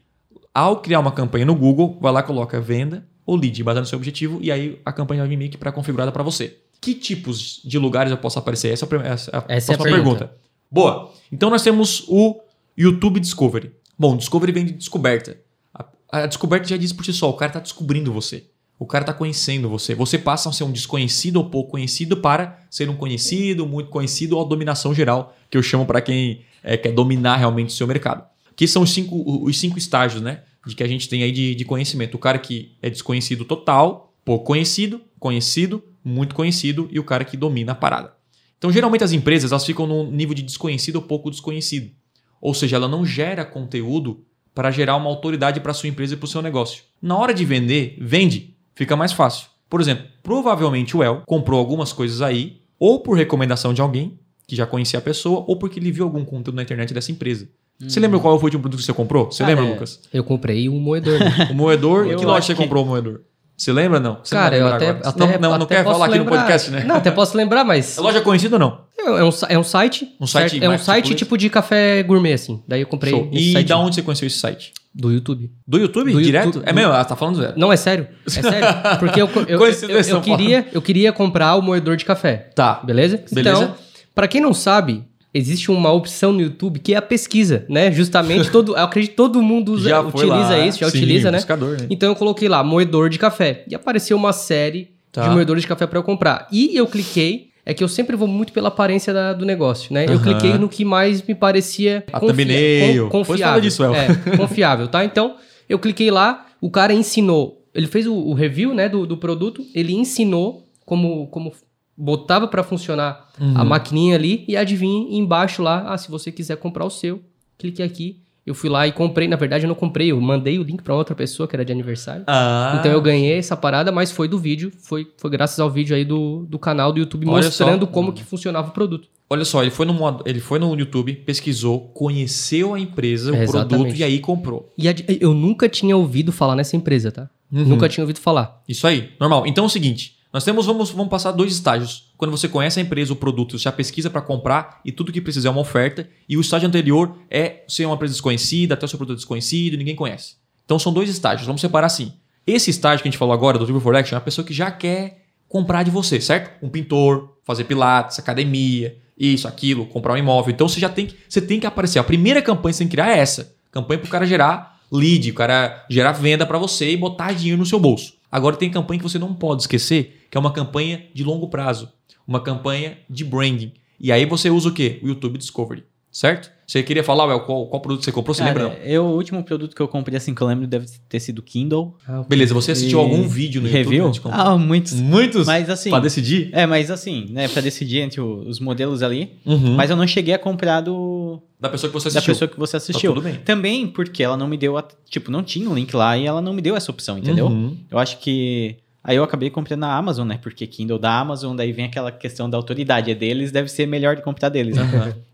ao criar uma campanha no Google, vai lá coloca venda ou lead, baseado no seu objetivo, e aí a campanha vai vir meio que pré-configurada para você. Que tipos de lugares eu posso aparecer? Essa é a, essa é a Essa é a próxima pergunta. pergunta. Boa. Então nós temos o YouTube Discovery. Bom, Discovery vem de descoberta. A, a descoberta já diz por si só, o cara está descobrindo você. O cara está conhecendo você. Você passa a ser um desconhecido ou pouco conhecido para ser um conhecido, muito conhecido ou a dominação geral, que eu chamo para quem é, quer dominar realmente o seu mercado. Que são os cinco, os cinco estágios, né? De que a gente tem aí de, de conhecimento. O cara que é desconhecido total, pouco conhecido, conhecido, muito conhecido e o cara que domina a parada. Então, geralmente as empresas elas ficam num nível de desconhecido ou pouco desconhecido. Ou seja, ela não gera conteúdo para gerar uma autoridade para sua empresa e para o seu negócio. Na hora de vender, vende, fica mais fácil. Por exemplo, provavelmente o El comprou algumas coisas aí, ou por recomendação de alguém que já conhecia a pessoa, ou porque ele viu algum conteúdo na internet dessa empresa. Você lembra qual foi o último produto que você comprou? Você Cara, lembra, é- Lucas? Eu comprei um moedor. né? O moedor, Eu que loja você que- comprou o moedor? Você lembra não? Você Cara, não eu vai até, lembrar até agora. não, não, não quer falar aqui no lembrar. podcast, né? Não, até posso lembrar, mas É loja conhecida ou não? é um, é um site. Um site certo? É um site tipo de café gourmet assim. Daí eu comprei Show. E site da onde você conheceu esse site? do YouTube. Do YouTube? Do direto? YouTube. É mesmo? Ah, tá falando zero. Não, é sério. É sério. Porque eu, eu, eu, eu queria, eu queria comprar o moedor de café. Tá. Beleza? Beleza. Então, pra quem não sabe, existe uma opção no YouTube que é a pesquisa, né? Justamente todo, eu acredito que todo mundo usa, Já utiliza lá. isso, já Sim, utiliza, né? buscador, né? Então eu coloquei lá moedor de café e apareceu uma série Tá. de moedores de café pra eu comprar. E eu cliquei é que eu sempre vou muito pela aparência da- do negócio, né? Eu Aham. cliquei no que mais me parecia A thumbnail. con- Depois fala disso, El. É, confiável, tá? Então, eu cliquei lá, o cara ensinou, ele fez o, o review, né, do, do produto, ele ensinou como, como botava pra funcionar Uhum. a maquininha ali e adivinha embaixo lá, ah, se você quiser comprar o seu, clique aqui. Eu fui lá e comprei, na verdade eu não comprei, eu mandei o link pra outra pessoa que era de aniversário. Ah, Então eu ganhei essa parada, mas foi do vídeo, foi, foi graças ao vídeo aí do, do canal do YouTube Olha mostrando só. como que funcionava o produto. Olha só, ele foi, no, ele foi no YouTube, pesquisou, conheceu a empresa, o É, produto exatamente. e aí comprou. E eu nunca tinha ouvido falar nessa empresa, tá? Uhum. Nunca tinha ouvido falar. Isso aí, normal. Então é o seguinte, nós temos, vamos, vamos passar dois estágios. Quando você conhece a empresa, o produto, você já pesquisa para comprar e tudo que precisa é uma oferta. E o estágio anterior é ser uma empresa desconhecida, até o seu produto desconhecido, ninguém conhece. Então são dois estágios, vamos separar assim. Esse estágio que a gente falou agora, do Triple for Action, é a pessoa que já quer comprar de você, certo? Um pintor, fazer pilates, academia, isso, aquilo, comprar um imóvel. Então você já tem que, você tem que aparecer. A primeira campanha que você tem que criar é essa. Campanha para o cara gerar lead, o cara gerar venda para você e botar dinheiro no seu bolso. Agora tem campanha que você não pode esquecer, que é uma campanha de longo prazo, uma campanha de branding. E aí você usa o quê? O YouTube Discovery, certo? Você queria falar, Well, qual, qual produto você comprou? Você Cara, lembra? não? eu, o último produto que eu comprei assim que eu lembro deve ter sido Kindle. Beleza, você assistiu E- algum vídeo no YouTube? Review? de comprar? Ah, muitos. Muitos? Mas assim. Pra decidir? É, mas assim, né, pra decidir entre o- os modelos ali. Uhum. Mas eu não cheguei a comprar do, Da pessoa que você da assistiu. pessoa que você assistiu. Tá tudo bem. Também porque ela não me deu, a, tipo, não tinha um link lá e ela não me deu essa opção, entendeu? Uhum. Eu acho que aí eu acabei comprando na Amazon, né? Porque Kindle da Amazon, daí vem aquela questão da autoridade, é deles, deve ser melhor de comprar deles, né?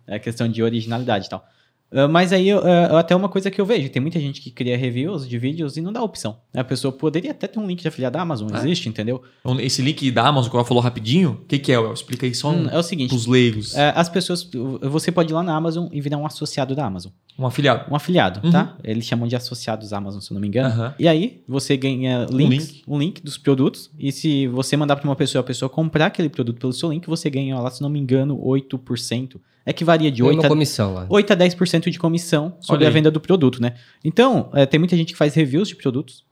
É a questão de originalidade e tal. Ah, mas aí, eu, ah, até uma coisa que eu vejo, tem muita gente que cria reviews de vídeos e não dá opção. A pessoa poderia até ter um link de afiliado da Amazon, É. existe, entendeu? Esse link da Amazon que ela falou rapidinho, o que, que é, Well? Explica aí só um, Hum, é o seguinte, pros leigos. é, as pessoas, você pode ir lá na Amazon e virar um associado da Amazon. Um afiliado. Um afiliado, Uhum. tá? Eles chamam de associados Amazon, se eu não me engano. Aham. E aí, você ganha links, um link. link. dos produtos. E se você mandar para uma pessoa, a pessoa comprar aquele produto pelo seu link, você ganha lá, se não me engano, 8%. É que varia de Foi 8 uma a, comissão lá. 8 a 10% de comissão sobre a venda do produto, né? Então, é, tem muita gente que faz reviews de produtos,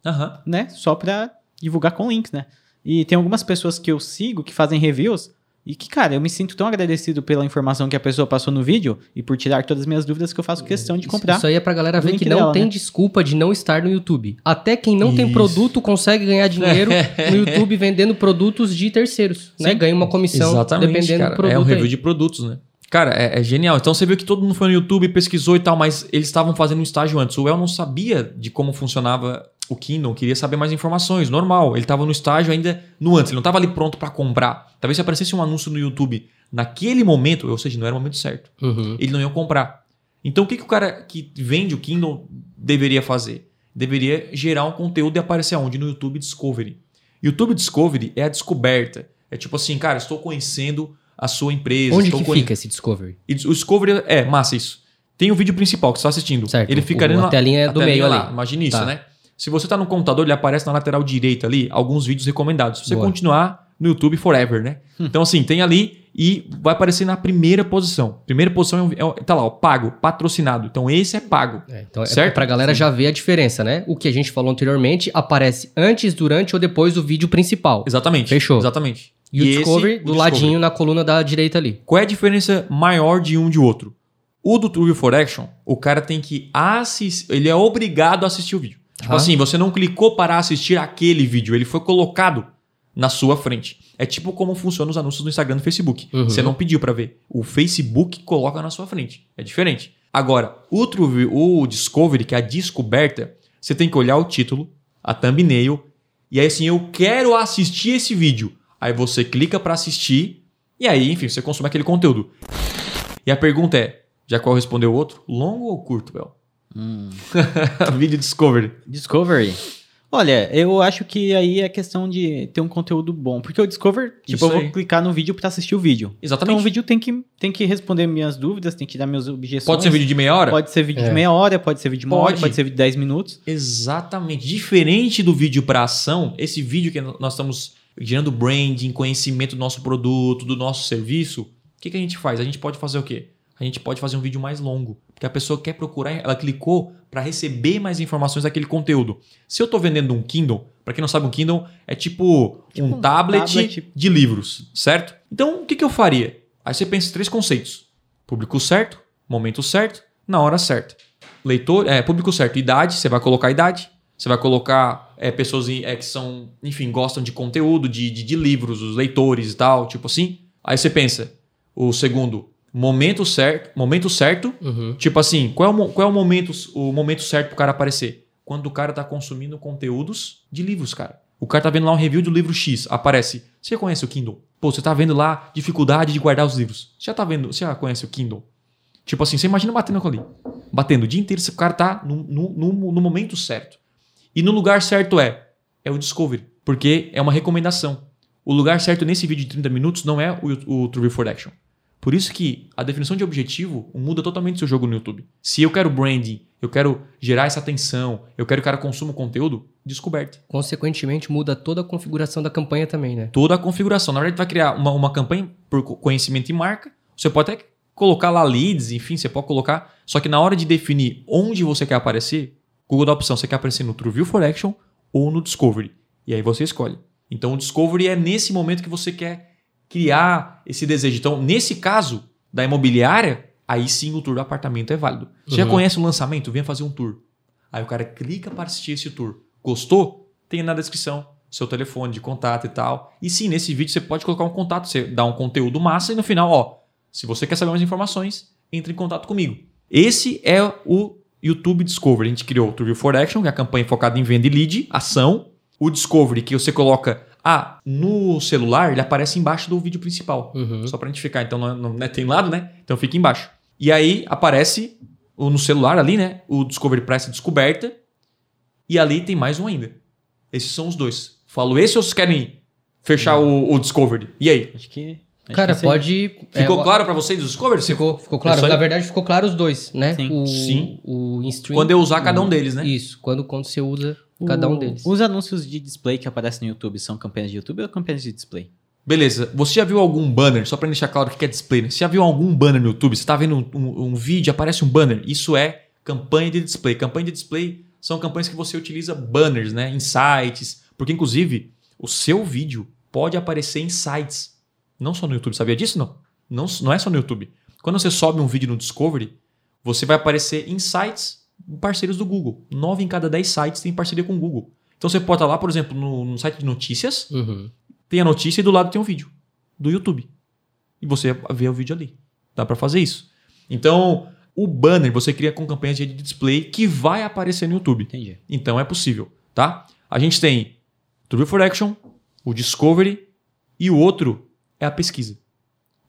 né? Só para divulgar com links, né? E tem algumas pessoas que eu sigo que fazem reviews e que, cara, eu me sinto tão agradecido pela informação que a pessoa passou no vídeo e por tirar todas as minhas dúvidas que eu faço questão de comprar. Isso aí é pra galera ver que não dela, tem né? desculpa de não estar no YouTube. Até quem não tem Isso. produto consegue ganhar dinheiro no YouTube vendendo produtos de terceiros, né? Sim. Ganha uma comissão Exatamente, dependendo cara. do produto. É um review aí. de produtos, né? Cara, é, é genial. Então você viu que todo mundo foi no YouTube, pesquisou e tal, mas eles estavam fazendo um estágio antes. O El não sabia de como funcionava o Kindle, queria saber mais informações, normal. Ele estava no estágio ainda no antes, ele não estava ali pronto para comprar. Talvez se aparecesse um anúncio no YouTube naquele momento, ou seja, não era o momento certo, Uhum. ele não ia comprar. Então o que, que o cara que vende o Kindle deveria fazer? Deveria gerar um conteúdo e aparecer aonde? No YouTube Discovery. YouTube Discovery é a descoberta. É tipo assim, cara, estou conhecendo a sua empresa. Onde que fica esse Discovery? E o Discovery é massa isso. Tem o vídeo principal que você está assistindo. Certo. Ele fica O- ali na telinha é do meio lá. ali. Imagina isso, Tá. né? Se você está no computador, ele aparece na lateral direita ali alguns vídeos recomendados. Se você Boa. continuar no YouTube forever, né? Então assim, tem ali e vai aparecer na primeira posição. Primeira posição é, é, tá lá, ó, pago, patrocinado. Então esse é pago. É, então é Certo? pra galera já ver a diferença, né? O que a gente falou anteriormente aparece antes, durante ou depois do vídeo principal. Exatamente. Fechou. Exatamente. E, o esse, Discovery o do Discovery. ladinho na coluna da direita ali. Qual é a diferença maior de um de outro? O do True for Action, o cara tem que assistir. Ele é obrigado a assistir o vídeo. Tipo Tá. assim, você não clicou para assistir aquele vídeo, ele foi colocado na sua frente. É tipo como funcionam os anúncios no Instagram e no Facebook. Uhum. Você não pediu para ver. O Facebook coloca na sua frente. É diferente. Agora, o, True, o Discovery, que é a descoberta, você tem que olhar o título, a thumbnail, e aí assim, eu quero assistir esse vídeo. Aí você clica para assistir, e aí, enfim, você consome aquele conteúdo. E a pergunta é, já qual respondeu o outro? Longo ou curto, Bel? Hum. Vídeo Discovery. Discovery. Olha, eu acho que aí é questão de ter um conteúdo bom. Porque o Discover, tipo, Isso eu vou aí. clicar no vídeo pra assistir o vídeo. Exatamente. Então o vídeo tem que, tem que responder minhas dúvidas, tem que dar minhas objeções. Pode ser vídeo de meia hora? Pode ser vídeo É. de meia hora, pode ser vídeo de uma hora, Pode. pode ser vídeo de 10 minutos. Exatamente. Diferente do vídeo para ação, esse vídeo que nós estamos gerando branding, conhecimento do nosso produto, do nosso serviço, o que, que a gente faz? A gente pode fazer o quê? A gente pode fazer um vídeo mais longo. Porque a pessoa quer procurar, ela clicou para receber mais informações daquele conteúdo. Se eu estou vendendo um Kindle, para quem não sabe, um Kindle é tipo, Tipo um, tablet, tablet. de livros, certo? Então, o que, que eu faria? Aí você pensa em três conceitos: público certo, momento certo, na hora certa. Leitor, é, público certo, idade, você vai colocar idade. Você vai colocar é, pessoas em- é, que são, enfim, gostam de conteúdo, de, de, de livros, os leitores e tal, tipo assim. Aí você pensa, o segundo, momento certo, momento certo, Uhum. tipo assim, qual é, o, qual é o, momento, o momento certo pro cara aparecer? Quando o cara tá consumindo conteúdos de livros, cara. O cara tá vendo lá um review do livro X, aparece. Você conhece o Kindle? Pô, você tá vendo lá dificuldade de guardar os livros. Você já tá vendo, você já conhece o Kindle? Tipo assim, você imagina batendo com ali. Batendo o dia inteiro, esse cara tá no, no, no, no momento certo. E no lugar certo é, é o Discovery. Porque é uma recomendação. O lugar certo nesse vídeo de 30 minutos não é o, o True for Action. Por isso que a definição de objetivo muda totalmente o seu jogo no YouTube. Se eu quero branding, eu quero gerar essa atenção, eu quero que o cara consuma o conteúdo, descoberta. Consequentemente, muda toda a configuração da campanha também, né? Toda a configuração. Na verdade, vai criar uma, uma campanha por co- conhecimento e marca. Você pode até colocar lá leads, enfim, você pode colocar. Só que na hora de definir onde você quer aparecer, Google dá a opção, você quer aparecer no TrueView for Action ou no Discovery. E aí você escolhe. Então o Discovery é nesse momento que você quer criar esse desejo. Então, nesse caso da imobiliária, aí sim o tour do apartamento é válido. Você já Uhum. conhece o lançamento? Venha fazer um tour. Aí o cara clica para assistir esse tour. Gostou? Tem na descrição seu telefone de contato e tal. E sim, nesse vídeo você pode colocar um contato, você dá um conteúdo massa e no final, ó, se você quer saber mais informações, entre em contato comigo. Esse é o YouTube Discovery. A gente criou o True for Action, que é a campanha focada em venda e lead, ação. O Discovery, que você coloca, ah, no celular, ele aparece embaixo do vídeo principal. Uhum. Só pra gente ficar. Então, não, não né, tem lado, né? Então fica embaixo. E aí aparece no celular ali, né? O Discovery Press Descoberta. E ali tem mais um ainda. Esses são os dois. Falo esse ou vocês querem fechar o, o Discovery? E aí? Acho que. Cara, pode. Ficou é, claro pra vocês o Discovery? Ficou, ficou claro. Aí? Na verdade, ficou claro os dois, né? Sim. O, Sim. O in-stream. Quando eu usar cada um deles, né? Isso, quando, quando você usa cada um deles. Os anúncios de display que aparecem no YouTube são campanhas de YouTube ou campanhas de display? Beleza. Você já viu algum banner? Só pra deixar claro o que é display, né? Você já viu algum banner no YouTube? Você tá vendo um, um- um vídeo, aparece um banner. Isso é campanha de display. Campanha de display são campanhas que você utiliza banners, né? Em sites. Porque, inclusive, o seu vídeo pode aparecer em sites. Não só no YouTube. Sabia disso? Não. Não, não é só no YouTube. Quando você sobe um vídeo no Discovery, você vai aparecer em sites parceiros do Google. 9 em cada 10 sites tem parceria com o Google. Então você pode estar lá, por exemplo, no, no site de notícias, Uhum. tem a notícia e do lado tem um vídeo do YouTube. E você vê o vídeo ali. Dá para fazer isso. Então, o banner você cria com campanhas de display que vai aparecer no YouTube. Entendi. Então é possível, tá? A gente tem True for Action, o Discovery e o outro é a pesquisa,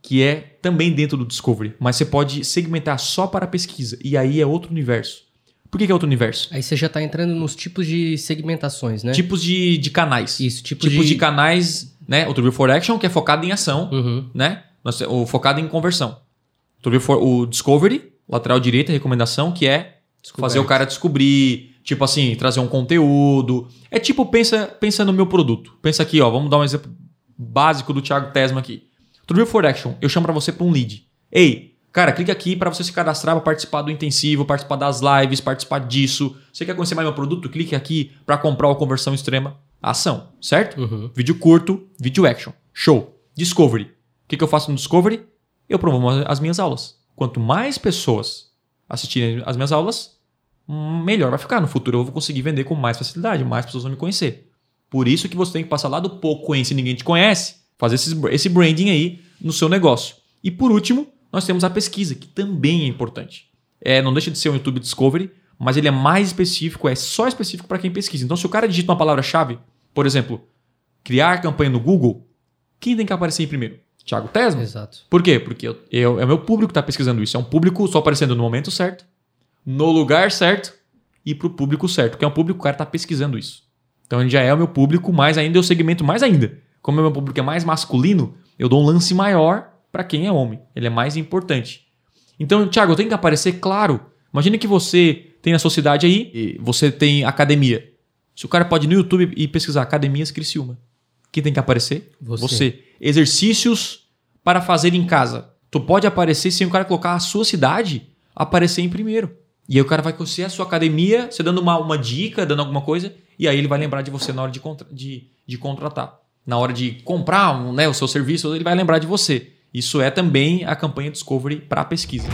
que é também dentro do Discovery, mas você pode segmentar só para a pesquisa e aí é outro universo. Por que, que é outro universo? Aí você já tá entrando nos tipos de segmentações, né? Tipos de, de canais. Isso, tipo tipos de- de... canais, né? O True for Action, que é focado em ação, Uhum. né? O focado em conversão. True for, o Discovery, lateral direita, recomendação, que é fazer o cara descobrir, tipo assim, trazer um conteúdo. É tipo, pensa, pensa no meu produto. Pensa aqui, ó, vamos dar um exemplo básico do Thiago Tesma aqui. True for Action, eu chamo para você para um lead. Ei, cara, clica aqui para você se cadastrar para participar do intensivo, participar das lives, participar disso. Você quer conhecer mais meu produto? Clique aqui para comprar o conversão extrema. Ação, certo? Uhum. Vídeo curto, vídeo action. Show. Discovery. O que, que eu faço no Discovery? Eu promovo as minhas aulas. Quanto mais pessoas assistirem as minhas aulas, melhor vai ficar. No futuro eu vou conseguir vender com mais facilidade, mais pessoas vão me conhecer. Por isso que você tem que passar lá do pouco conhecer ninguém te conhece, fazer esse branding aí no seu negócio. E por último, nós temos a pesquisa, que também é importante. É, não deixa de ser um YouTube Discovery, mas ele é mais específico, é só específico para quem pesquisa. Então, se o cara digita uma palavra-chave, por exemplo, criar campanha no Google, quem tem que aparecer em primeiro? Thiago Tesma. Exato. Por quê? Porque eu, eu- é o meu público que está pesquisando isso. É um público só aparecendo no momento certo, no lugar certo e para o público certo. Que é um público que o cara está pesquisando isso. Então ele já é o meu público, mais ainda eu segmento mais ainda. Como o meu público é mais masculino, eu dou um lance maior para quem é homem. Ele é mais importante. Então, Thiago, eu tenho que aparecer claro. Imagine que você tem na sua cidade aí, e você tem academia. Se o cara pode ir no YouTube e pesquisar academias Criciúma, quem tem que aparecer? Você. Exercícios para fazer em casa. Tu pode aparecer sem o cara colocar a sua cidade, aparecer em primeiro. E aí o cara vai conhecer a sua academia, você dando uma, uma dica, dando alguma coisa, e aí ele vai lembrar de você na hora de, contra- de, de contratar. Na hora de comprar um, né, o seu serviço, ele vai lembrar de você. Isso é também a campanha Discovery para pesquisa.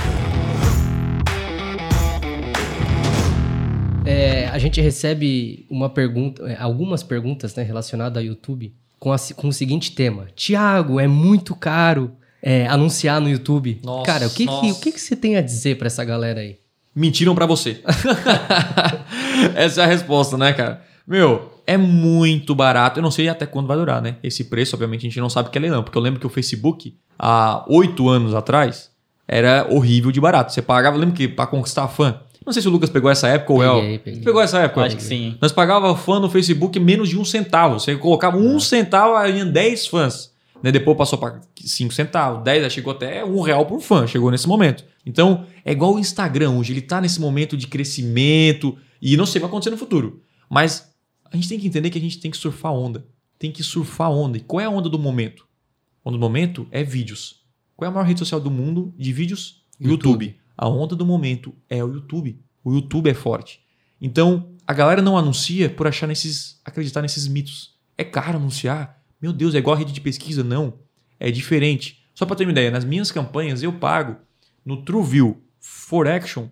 É, a gente recebe uma pergunta, é, algumas perguntas né, relacionadas ao YouTube com, a com o seguinte tema: Tiago, é muito caro é, anunciar no YouTube. Nossa, Cara, o que, que, nossa. o que, que você tem a dizer pra essa galera aí? Mentiram pra você. Essa é a resposta, né, cara? Meu, é muito barato. Eu não sei até quando vai durar, né? Esse preço, obviamente, a gente não sabe que é leilão. Porque eu lembro que o Facebook, há oito anos atrás, era horrível de barato. Você pagava, lembra que pra conquistar fã? Não sei se o Lucas pegou essa época ou é. Pegou essa época? Acho que sim. Nós pagava fã no Facebook menos de um centavo. Você colocava um centavo, aí ia 10 fãs. Né? Depois passou para 5 centavos, 10, aí chegou até um real por fã, chegou nesse momento. Então, é igual o Instagram hoje, ele tá nesse momento de crescimento e não sei o que vai acontecer no futuro. Mas a gente tem que entender que a gente tem que surfar a onda. Tem que surfar a onda. E qual é a onda do momento? A onda do momento é vídeos. Qual é a maior rede social do mundo de vídeos? YouTube. YouTube. A onda do momento é o YouTube. O YouTube é forte. Então, a galera não anuncia por achar nesses. acreditar nesses mitos. É caro anunciar? Meu Deus, é igual a rede de pesquisa? Não. É diferente. Só para ter uma ideia, nas minhas campanhas eu pago no TrueView for Action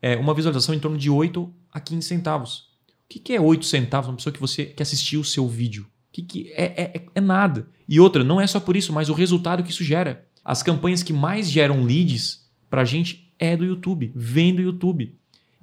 é, uma visualização em torno de 8 a 15 centavos. Que, que é 8 centavos uma pessoa que você que assistiu o seu vídeo? Que, que é, é, é- é nada. E outra, não é só por isso, mas o resultado que isso gera. As campanhas que mais geram leads pra gente é do YouTube, vem do YouTube.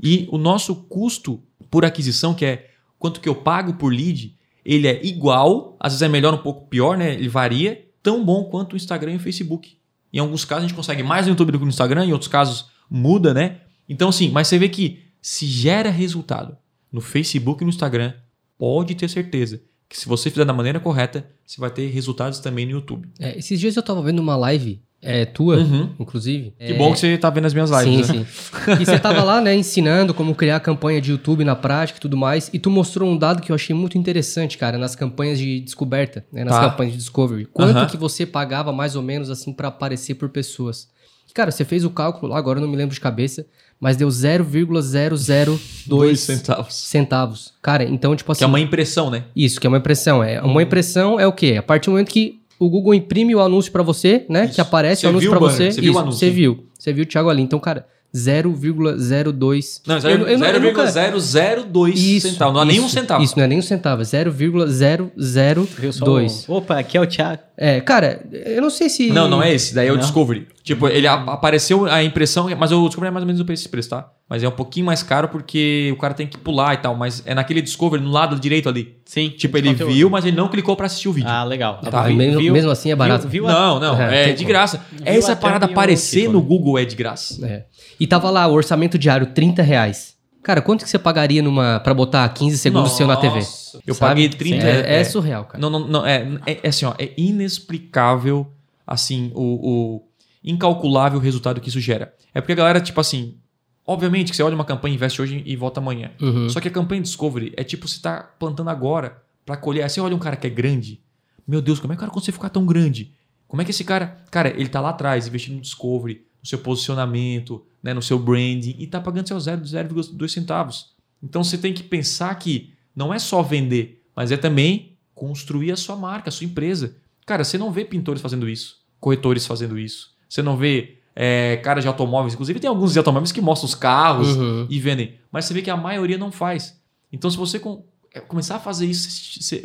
E o nosso custo por aquisição, que é quanto que eu pago por lead, ele é igual, às vezes é melhor, um pouco pior, né? Ele varia, tão bom quanto o Instagram e o Facebook. Em alguns casos a gente consegue mais no YouTube do que no Instagram, em outros casos muda, né? Então, assim, mas você vê que se gera resultado no Facebook e no Instagram, pode ter certeza que se você fizer da maneira correta, você vai ter resultados também no YouTube. É, esses dias eu tava vendo uma live é, tua, Uhum. inclusive. Que bom que você tá vendo as minhas lives. Sim, né? sim. E você tava lá, né, ensinando como criar campanha de YouTube na prática e tudo mais. E tu mostrou um dado que eu achei muito interessante, cara, nas campanhas de descoberta, né, nas Tá. campanhas de discovery. Quanto Aham. que você pagava mais ou menos assim pra aparecer por pessoas? Cara, você fez o cálculo lá, agora eu não me lembro de cabeça, mas deu 0,002 Dois centavos. centavos. Cara, então, tipo assim. Que é uma impressão, né? Isso, que é uma impressão. É, uma impressão é o quê? A partir do momento que o Google imprime o anúncio pra você, né? Isso. Que aparece Você o anúncio banner, você. você viu o anúncio. Você viu. Você viu o Thiago ali. Então, cara, 0,02. Não, Eu- eu- eu nunca- 0,002 Isso, centavos. Não é nem um isso, centavo. Isso, não é nem um centavo. É Viu só 0,002. o- Opa, aqui é o Thiago. É, cara, eu não sei se... Não, não é esse. Daí é o Não? Discovery. Tipo, ele a- apareceu a impressão, mas o Discovery é mais ou menos o preço, esse preço, tá? Mas é um pouquinho mais caro porque o cara tem que pular e tal. Mas é naquele Discovery, no lado direito ali. Sim. Tipo, ele conteúdo. viu, mas ele não clicou pra assistir o vídeo. Ah, legal. Tá, mesmo- mesmo assim é barato. Viu, viu a- não, não. É, É, de graça. Viu Essa parada aparecer título. no Google é de graça. É. E tava lá, o orçamento diário, 30 reais. Cara, quanto que você pagaria numa pra botar 15 segundos seu na TV? Nossa, Eu Sabe? paguei 30 É, é surreal, cara. Não, não, não. É, é, é assim, ó. É inexplicável, assim, o, o incalculável resultado que isso gera. É porque a galera, tipo assim. Obviamente que você olha uma campanha, investe hoje e volta amanhã. Uhum. Só que a campanha Discovery é tipo você tá plantando agora pra colher. Aí Você olha um cara que é grande. Meu Deus, como é que o cara consegue ficar tão grande? Como é que esse cara. Cara, ele tá lá atrás, investindo no Discovery, no seu posicionamento, né, no seu branding, e tá pagando seu 0,2 centavos. Então você tem que pensar que não é só vender, mas é também construir a sua marca, a sua empresa. Cara, você não vê pintores fazendo isso, corretores fazendo isso. Você não vê é, caras de automóveis. Inclusive, tem alguns de automóveis que mostram os carros Uhum. e vendem. Mas você vê que a maioria não faz. Então, se você com- é, começar a fazer isso,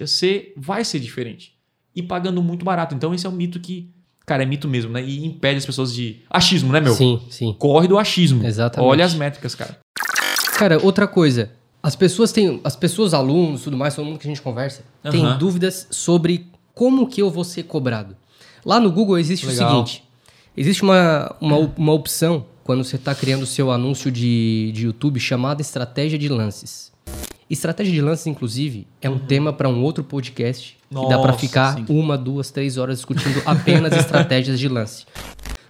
você- vai ser diferente. E pagando muito barato. Então, esse é um mito que, cara, é mito mesmo, né? E impede as pessoas de. Achismo, né, meu? Sim, sim. Corre do achismo. Exatamente. Olha as métricas, cara. Cara, outra coisa. As pessoas têm. As pessoas, alunos, tudo mais, todo mundo que a gente conversa, tem Aham. dúvidas sobre como que eu vou ser cobrado. Lá no Google existe Legal. o seguinte: existe uma, uma, uma opção quando você está criando o seu anúncio de, de YouTube chamada estratégia de lances. Estratégia de lances, inclusive, é um tema para um outro podcast que dá para Nossa, ficar sim. uma, duas, três horas discutindo apenas estratégias de lance.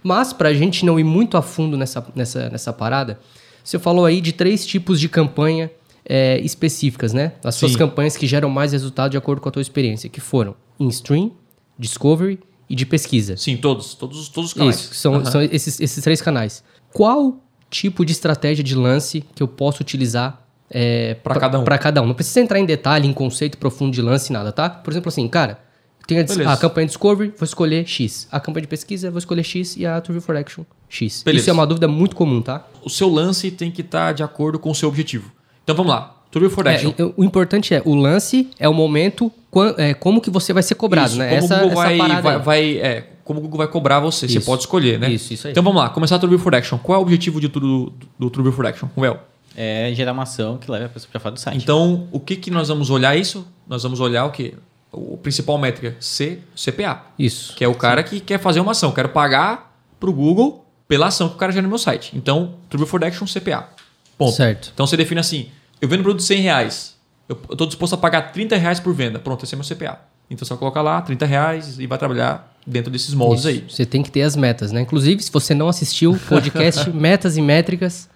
Mas, para a gente não ir muito a fundo nessa, nessa, nessa parada, você falou aí de três tipos de campanha é, específicas, né? As suas Sim. campanhas que geram mais resultado de acordo com a tua experiência, que foram em stream, discovery e de pesquisa. Sim, todos. Todos, os- todos os canais. Isso, são, Aham. são esses, esses três canais. Qual tipo de estratégia de lance que eu posso utilizar é, Pra cada um. Pra cada um. Não precisa entrar em detalhe, em conceito profundo de lance, nada, tá? Por exemplo, assim, cara, tem a, a campanha Discovery, vou escolher X. A campanha de pesquisa, vou escolher X. E a True for Action, X. Beleza. Isso é uma dúvida muito comum, tá? O seu lance tem que estar de acordo com o seu objetivo. Então vamos lá. Action. É, o importante é, o lance é o momento, é, como que você vai ser cobrado, Isso, né? Como essa, o Google vai, vai, vai- é, como o Google vai cobrar você. Você Isso. pode escolher, né? Isso, isso aí. Então vamos lá. Começar a Turbo for Action. Qual é o objetivo de tudo do, do Turbo for Action? Well, É gerar uma ação que leva a pessoa para fora do site. Então, o que, que nós vamos olhar isso? Nós vamos olhar o quê? O principal métrica, C, CPA. Isso. Que é o cara que quer fazer uma ação. Quero pagar para o Google pela ação que o cara gera no meu site. Então, Turbo for Action, CPA. Ponto. Certo. Então, você define assim, eu vendo produto de 100 reais. Eu estou disposto a pagar 30 reais por venda. Pronto, esse é meu CPA. Então, você coloca lá 30 reais e vai trabalhar dentro desses moldes Isso. aí. Você tem que ter as metas, né? Inclusive, se você não assistiu o podcast Metas e Métricas,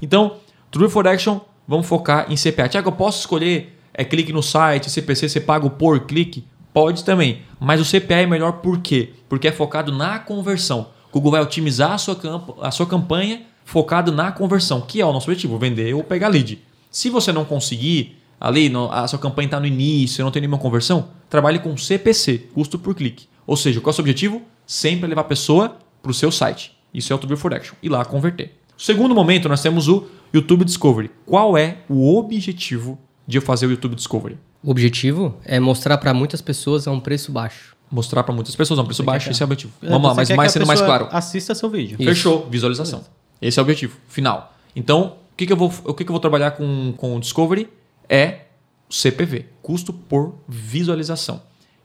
Então, True for Action, vamos focar em CPA. Tiago, eu posso escolher é, clique no site, CPC, você paga o por clique? Pode também. Mas o CPA é melhor por quê? Porque é focado na conversão. O Google vai otimizar a sua, a sua campanha focado na conversão, que é o nosso objetivo, vender ou pegar lead. Se você não conseguir, ali no- a sua campanha está no início, não tem nenhuma conversão, trabalhe com CPC, custo por clique. Ou seja, qual é o seu objetivo? Sempre levar a pessoa para o seu site. Isso é o True for Action. E lá converter. Segundo momento, nós temos o YouTube Discovery. Qual é o objetivo de eu fazer o YouTube Discovery? o objetivo é mostrar para muitas pessoas a um preço baixo. Mostrar para muitas pessoas, é um preço baixo, esse é o objetivo. É, Vamos lá, você mas quer mais a sendo mais claro. Assista seu vídeo. Isso. Fechou, visualização. Esse é o objetivo final. Então, o que, que, eu, vou, o que, que eu vou trabalhar com, com o Discovery é CPV, custo por visualização.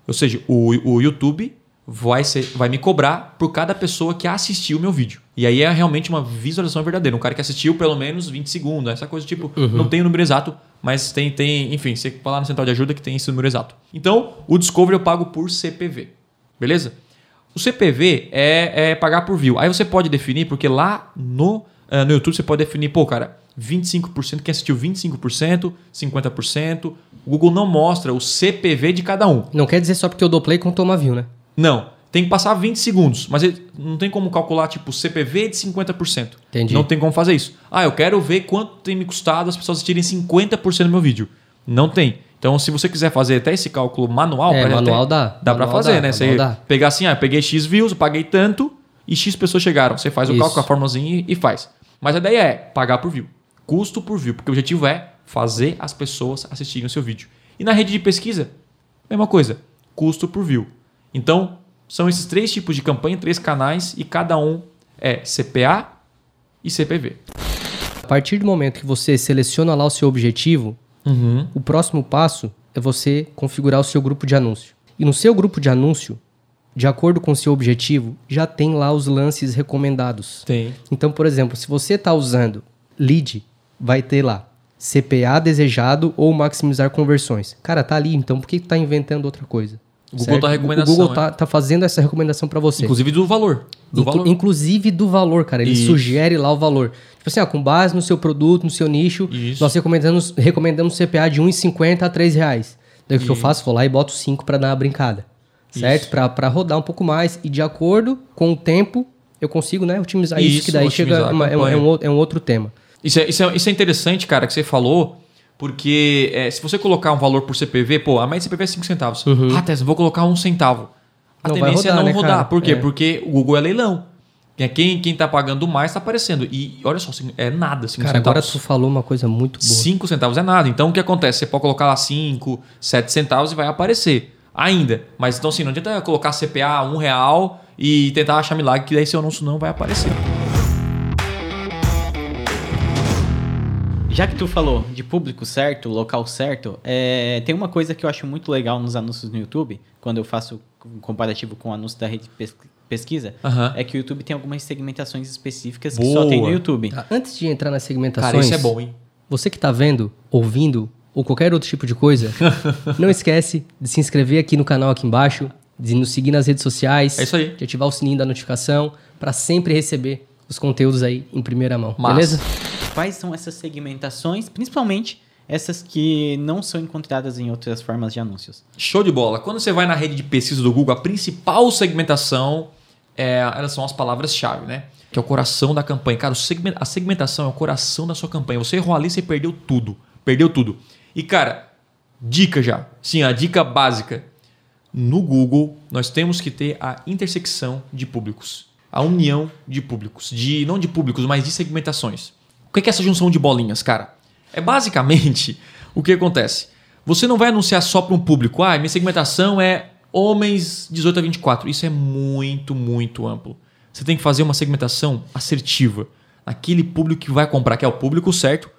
Ou seja, o, o YouTube vai, ser, vai me cobrar por cada pessoa que assistiu o meu vídeo. E aí é realmente uma visualização verdadeira. Um cara que assistiu pelo menos 20 segundos, essa coisa tipo, não tem o número exato, mas tem, tem, enfim, você falar na central de ajuda que tem esse número exato. Então, o Discovery eu pago por CPV. Beleza? O CPV é, é pagar por view. Aí você pode definir, porque lá no, eh, no YouTube você pode definir, pô, cara, 25%, quem assistiu 25%, 50%. O Google não mostra o CPV de cada um. Não quer dizer só porque eu dou play contou uma view, né? Não. Tem que passar 20 segundos, mas não tem como calcular tipo CPV de 50%. Entendi. Não tem como fazer isso. Ah, eu quero ver quanto tem me custado as pessoas assistirem 50% do meu vídeo. Não tem. Então, se você quiser fazer até esse cálculo manual, É, manual até- dá. Dá pra Manual fazer, dá, né? Você dá. pegar assim, ah, eu peguei X views, eu paguei tanto e X pessoas chegaram. Você faz o Isso. cálculo, a formulazinha e faz. Mas a ideia é pagar por view. Custo por view, porque o objetivo é fazer as pessoas assistirem o seu vídeo. E na rede de pesquisa, mesma coisa. Custo por view. Então, são esses três tipos de campanha, três canais, e cada um é CPA e CPV. A partir do momento que você seleciona lá o seu objetivo, o próximo passo é você configurar o seu grupo de anúncio. E no seu grupo de anúncio, de acordo com o seu objetivo, já tem lá os lances recomendados. Tem. Então, por exemplo, se você está usando lead, vai ter lá CPA desejado ou maximizar conversões. Cara, tá ali, então por que tu tá inventando outra coisa? O Google Certo? tá recomendação, O Google é. tá, tá fazendo essa recomendação para você. Inclusive do valor. Do Inclu- valor. Inclusive do valor, cara. Ele Isso. sugere lá o valor. Tipo assim, ó, com base no seu produto, no seu nicho, Isso. nós recomendamos, recomendamos CPA de R$ 1,50 a 3 reais. Daí o que eu faço? Vou lá e boto 5 para dar uma brincada. Certo? Pra Para rodar um pouco mais. E de acordo com o tempo, eu consigo né, otimizar isso, Isso, que daí chega. otimizar uma- é, um, é um outro- é um outro tema. Isso é, isso, é, isso é interessante, cara, que você falou, porque é, se você colocar um valor por CPV, pô, a média de CPV é 5 centavos. Ah, Tess, vou colocar um centavo. A Uhum. Não vai tendência rodar, é não né, rodar. cara? Por quê? É. Porque o Google é leilão. É Quem, quem tá pagando mais tá aparecendo. E olha só, é nada, 5 Cara, agora tu falou uma coisa muito boa. 5 centavos é nada. Então o que acontece? Você pode colocar lá 5, 7 centavos e vai aparecer. Ainda. Mas então assim, não adianta colocar CPA 1 real e tentar achar milagre que daí seu anúncio não vai aparecer. Já que tu falou de público certo, local certo, é, tem uma coisa que eu acho muito legal nos anúncios no YouTube, quando eu faço um comparativo com o anúncio da rede de pes- pesquisa, Aham. é que o YouTube tem algumas segmentações específicas que só tem no Boa. YouTube. Antes de entrar nas segmentações, Cara, isso é bom, hein? você que tá vendo, ouvindo ou qualquer outro tipo de coisa, não esquece de se inscrever aqui no canal aqui embaixo, de nos seguir nas redes sociais, É isso aí. de ativar o sininho da notificação para sempre receber os conteúdos aí em primeira mão, Massa. beleza? Quais são essas segmentações, principalmente essas que não são encontradas em outras formas de anúncios? Show de bola. Quando você vai na rede de pesquisa do Google, a principal segmentação é, elas são as palavras-chave, né? Que é o coração da campanha. Cara, a segmentação é o coração da sua campanha. Você errou ali, você perdeu tudo. Perdeu tudo. E, cara, dica já. Sim, a dica básica. No Google, nós temos que ter a intersecção de públicos. A união de públicos. De, não de públicos, mas de segmentações. O que é essa junção de bolinhas, cara? É basicamente o que acontece. Você não vai anunciar só para um público. Ah, minha segmentação é homens 18 a 24. Isso é muito, muito amplo. Você tem que fazer uma segmentação assertiva. Aquele público que vai comprar, que é o público certo,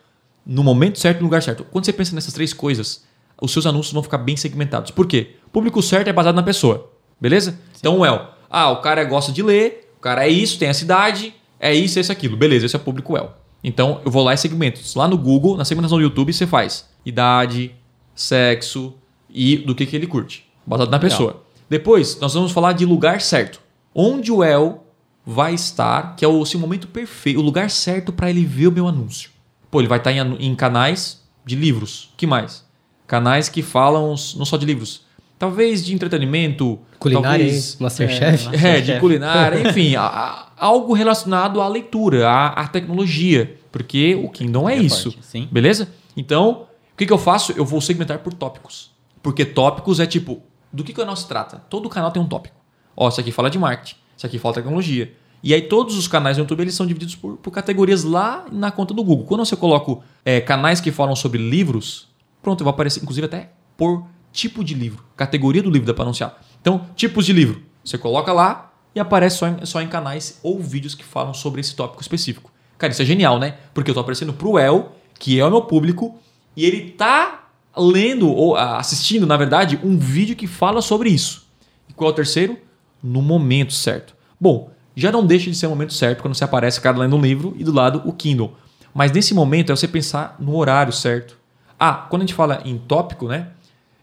no momento certo, no lugar certo. Quando você pensa nessas três coisas, os seus anúncios vão ficar bem segmentados. Por quê? O público certo é baseado na pessoa. Beleza? Então, o El. Ah, o cara gosta de ler, o cara é isso, tem essa idade, é isso, é isso, aquilo. Beleza, esse é o público El. Então, eu vou lá e segmento. Lá no Google, na segmentação do YouTube, você faz idade, sexo e do que, que ele curte. Baseado na Legal. pessoa. Depois, nós vamos falar de lugar certo. Onde o El vai estar, que é o seu momento perfeito, o lugar certo para ele ver o meu anúncio. Pô, ele vai estar em, anu- em canais de livros. que mais? Canais que falam não só de livros. Talvez de entretenimento. Culinária, talvez, hein? Masterchef. É, é, de culinária, enfim, a- a- algo relacionado à leitura, à, à tecnologia, porque o Kingdom é, É isso, forte, sim. beleza? Então, o que, que eu faço? Eu vou segmentar por tópicos, porque tópicos é tipo, do que, que o canal se trata? Todo canal tem um tópico. Ó, isso aqui fala de marketing, isso aqui fala de tecnologia. E aí todos os canais do YouTube eles são divididos por, por categorias lá na conta do Google. Quando você coloca é, canais que falam sobre livros, pronto, vou aparecer inclusive até por tipo de livro, categoria do livro dá para anunciar. Então, tipos de livro, você coloca lá e aparece só em, só em canais ou vídeos que falam sobre esse tópico específico. Cara, isso é genial, né? Porque eu tô aparecendo pro El, que é o meu público, e ele tá lendo ou ah, assistindo, na verdade, um vídeo que fala sobre isso. E qual é o terceiro? No momento certo. Bom, já não deixa de ser o momento certo quando você aparece o cara lendo um livro e do lado o Kindle. Mas nesse momento é você pensar no horário certo. Ah, quando a gente fala em tópico, né?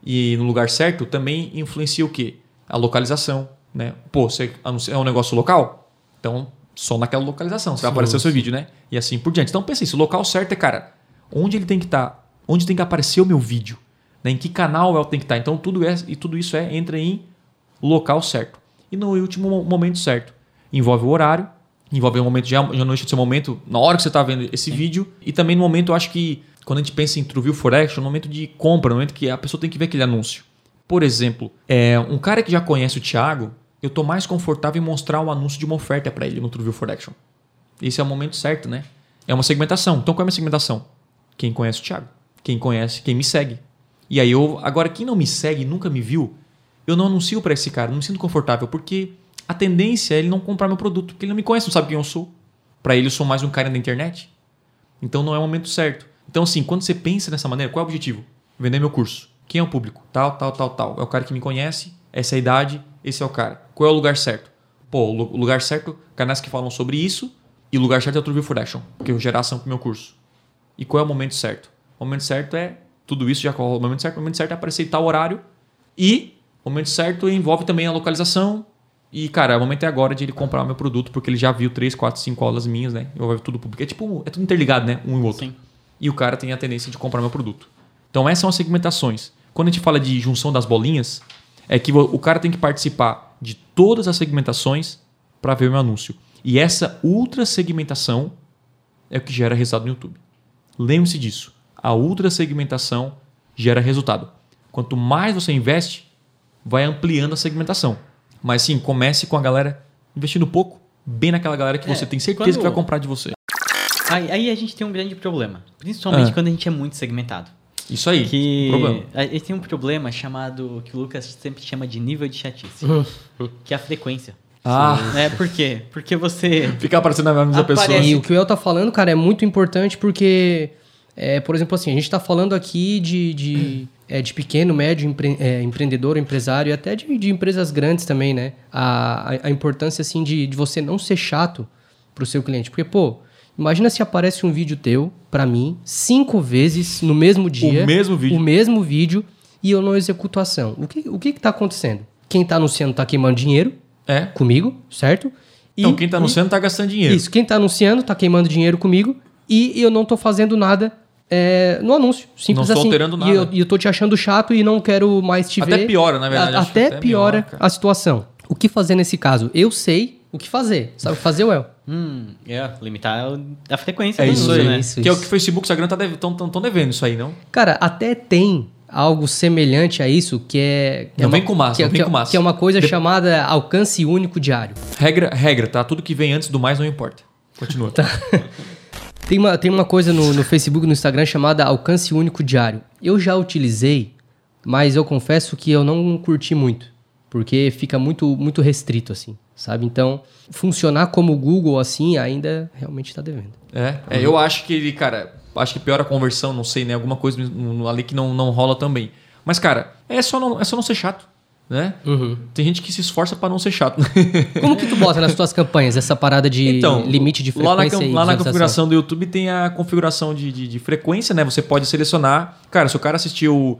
E no lugar certo, também influencia o quê? A localização, né? Pô, você é um negócio local? Então, só naquela localização você vai aparecer o seu vídeo, né? E assim por diante. Então, pensa isso. O local certo é, cara, onde ele tem que estar? Onde tem que aparecer o meu vídeo? Né? Em que canal ela tem que estar? Então, tudo, é, e tudo isso é entra em local certo. E no último mo- momento certo. Envolve o horário, envolve o momento, já, já não deixa de ser o momento, na hora que você está vendo esse vídeo. E também no momento, eu acho que, quando a gente pensa em True View for Action, no momento de compra, no momento que a pessoa tem que ver aquele anúncio. Por exemplo, é, um cara que já conhece o Thiago, eu tô mais confortável em mostrar um anúncio de uma oferta para ele no True View for Action. Esse é o momento certo, né? É uma segmentação. Então qual é a minha segmentação? Quem conhece o Thiago. Quem conhece, quem me segue. E aí eu. Agora, quem não me segue e nunca me viu, eu não anuncio para esse cara, não me sinto confortável, porque a tendência é ele não comprar meu produto, porque ele não me conhece, não sabe quem eu sou. Para ele eu sou mais um cara da internet. Então não é o momento certo. Então, assim, quando você pensa dessa maneira, qual é o objetivo? Vender meu curso. Quem é o público? Tal, tal, tal, tal. É o cara que me conhece, essa é a idade, esse é o cara. Qual é o lugar certo? Pô, o lu- o lugar certo, canais que falam sobre isso, e o lugar certo é o True for Action, porque eu vou gerar ação pro meu curso. E qual é o momento certo? O momento certo é tudo isso já corre. O momento certo, o momento certo é aparecer em tal horário. E o momento certo envolve também a localização. E, cara, o momento é agora de ele comprar o meu produto, porque ele já viu 3, 4, 5 aulas minhas, né? Envolve tudo público. É tipo, é tudo interligado, né? Um e outro. Sim. E o cara tem a tendência de comprar meu produto. Então, essas são as segmentações. Quando a gente fala de junção das bolinhas, é que o o cara tem que participar de todas as segmentações para ver o meu anúncio. E essa ultra segmentação é o que gera resultado no YouTube. Lembre-se disso. A ultra segmentação gera resultado. Quanto mais você investe, vai ampliando a segmentação. Mas sim, comece com a galera investindo pouco, bem naquela galera que É, você tem certeza quando- que vai comprar de você. Aí, aí a gente tem um grande problema. Principalmente Ah. quando a gente é muito segmentado. Isso aí. Que Problema. a gente tem um problema chamado que o Lucas sempre chama de nível de chatice, que é a frequência. Ah, É, por quê? Porque você. fica aparecendo na mesma Aparece. pessoa. E o que o El tá falando, cara, é muito importante porque, é, por exemplo, assim, a gente tá falando aqui de, de, é, de pequeno, médio empre- é, empreendedor, empresário e até de, de empresas grandes também, né? A, a, a importância, assim, de, de você não ser chato pro seu cliente. Porque, pô, imagina se aparece um vídeo teu, pra mim, cinco vezes no mesmo dia. mesmo vídeo. O mesmo vídeo e eu não executo a ação. O que, o que que tá acontecendo? Quem tá anunciando tá queimando dinheiro É. comigo, certo? E- Então, quem tá anunciando tá gastando dinheiro. isso, quem tá anunciando tá queimando dinheiro comigo e eu não tô fazendo nada é, no anúncio. Simples Não assim. alterando nada. E eu, e eu tô te achando chato e não quero mais te Até ver. piora, na verdade, A- até, até piora cara. a situação. O que fazer nesse caso? Eu sei o que fazer. Sabe o que fazer, Well? Hum, é, limitar a frequência É isso uso, aí. né? Isso, que é o isso. que o Facebook e o Instagram estão tá devendo isso aí, não? Cara, até tem algo semelhante a isso que é. que Não é vem uma- com massa, que é- não vem que é- com massa. Que é uma coisa chamada alcance único diário. Regra, regra, tá? Tudo que vem antes do mais não importa. Continua. Tá. Tem uma, tem uma coisa no, no Facebook no Instagram chamada alcance único diário. Eu já utilizei, mas eu confesso que eu não curti muito. Porque fica muito, muito restrito, assim, sabe? Então, funcionar como o Google, assim, ainda realmente está devendo. É, é, eu acho que cara, acho que piora a conversão, não sei, né? Alguma coisa ali que não, não rola também. Mas, cara, é só não, é só não ser chato, né? Tem gente que se esforça pra não ser chato. Como que tu bota nas tuas campanhas essa parada de limite de frequência Então, lá na, lá na configuração do YouTube tem a configuração de, de, de frequência, né? Você pode selecionar. Cara, se o cara assistiu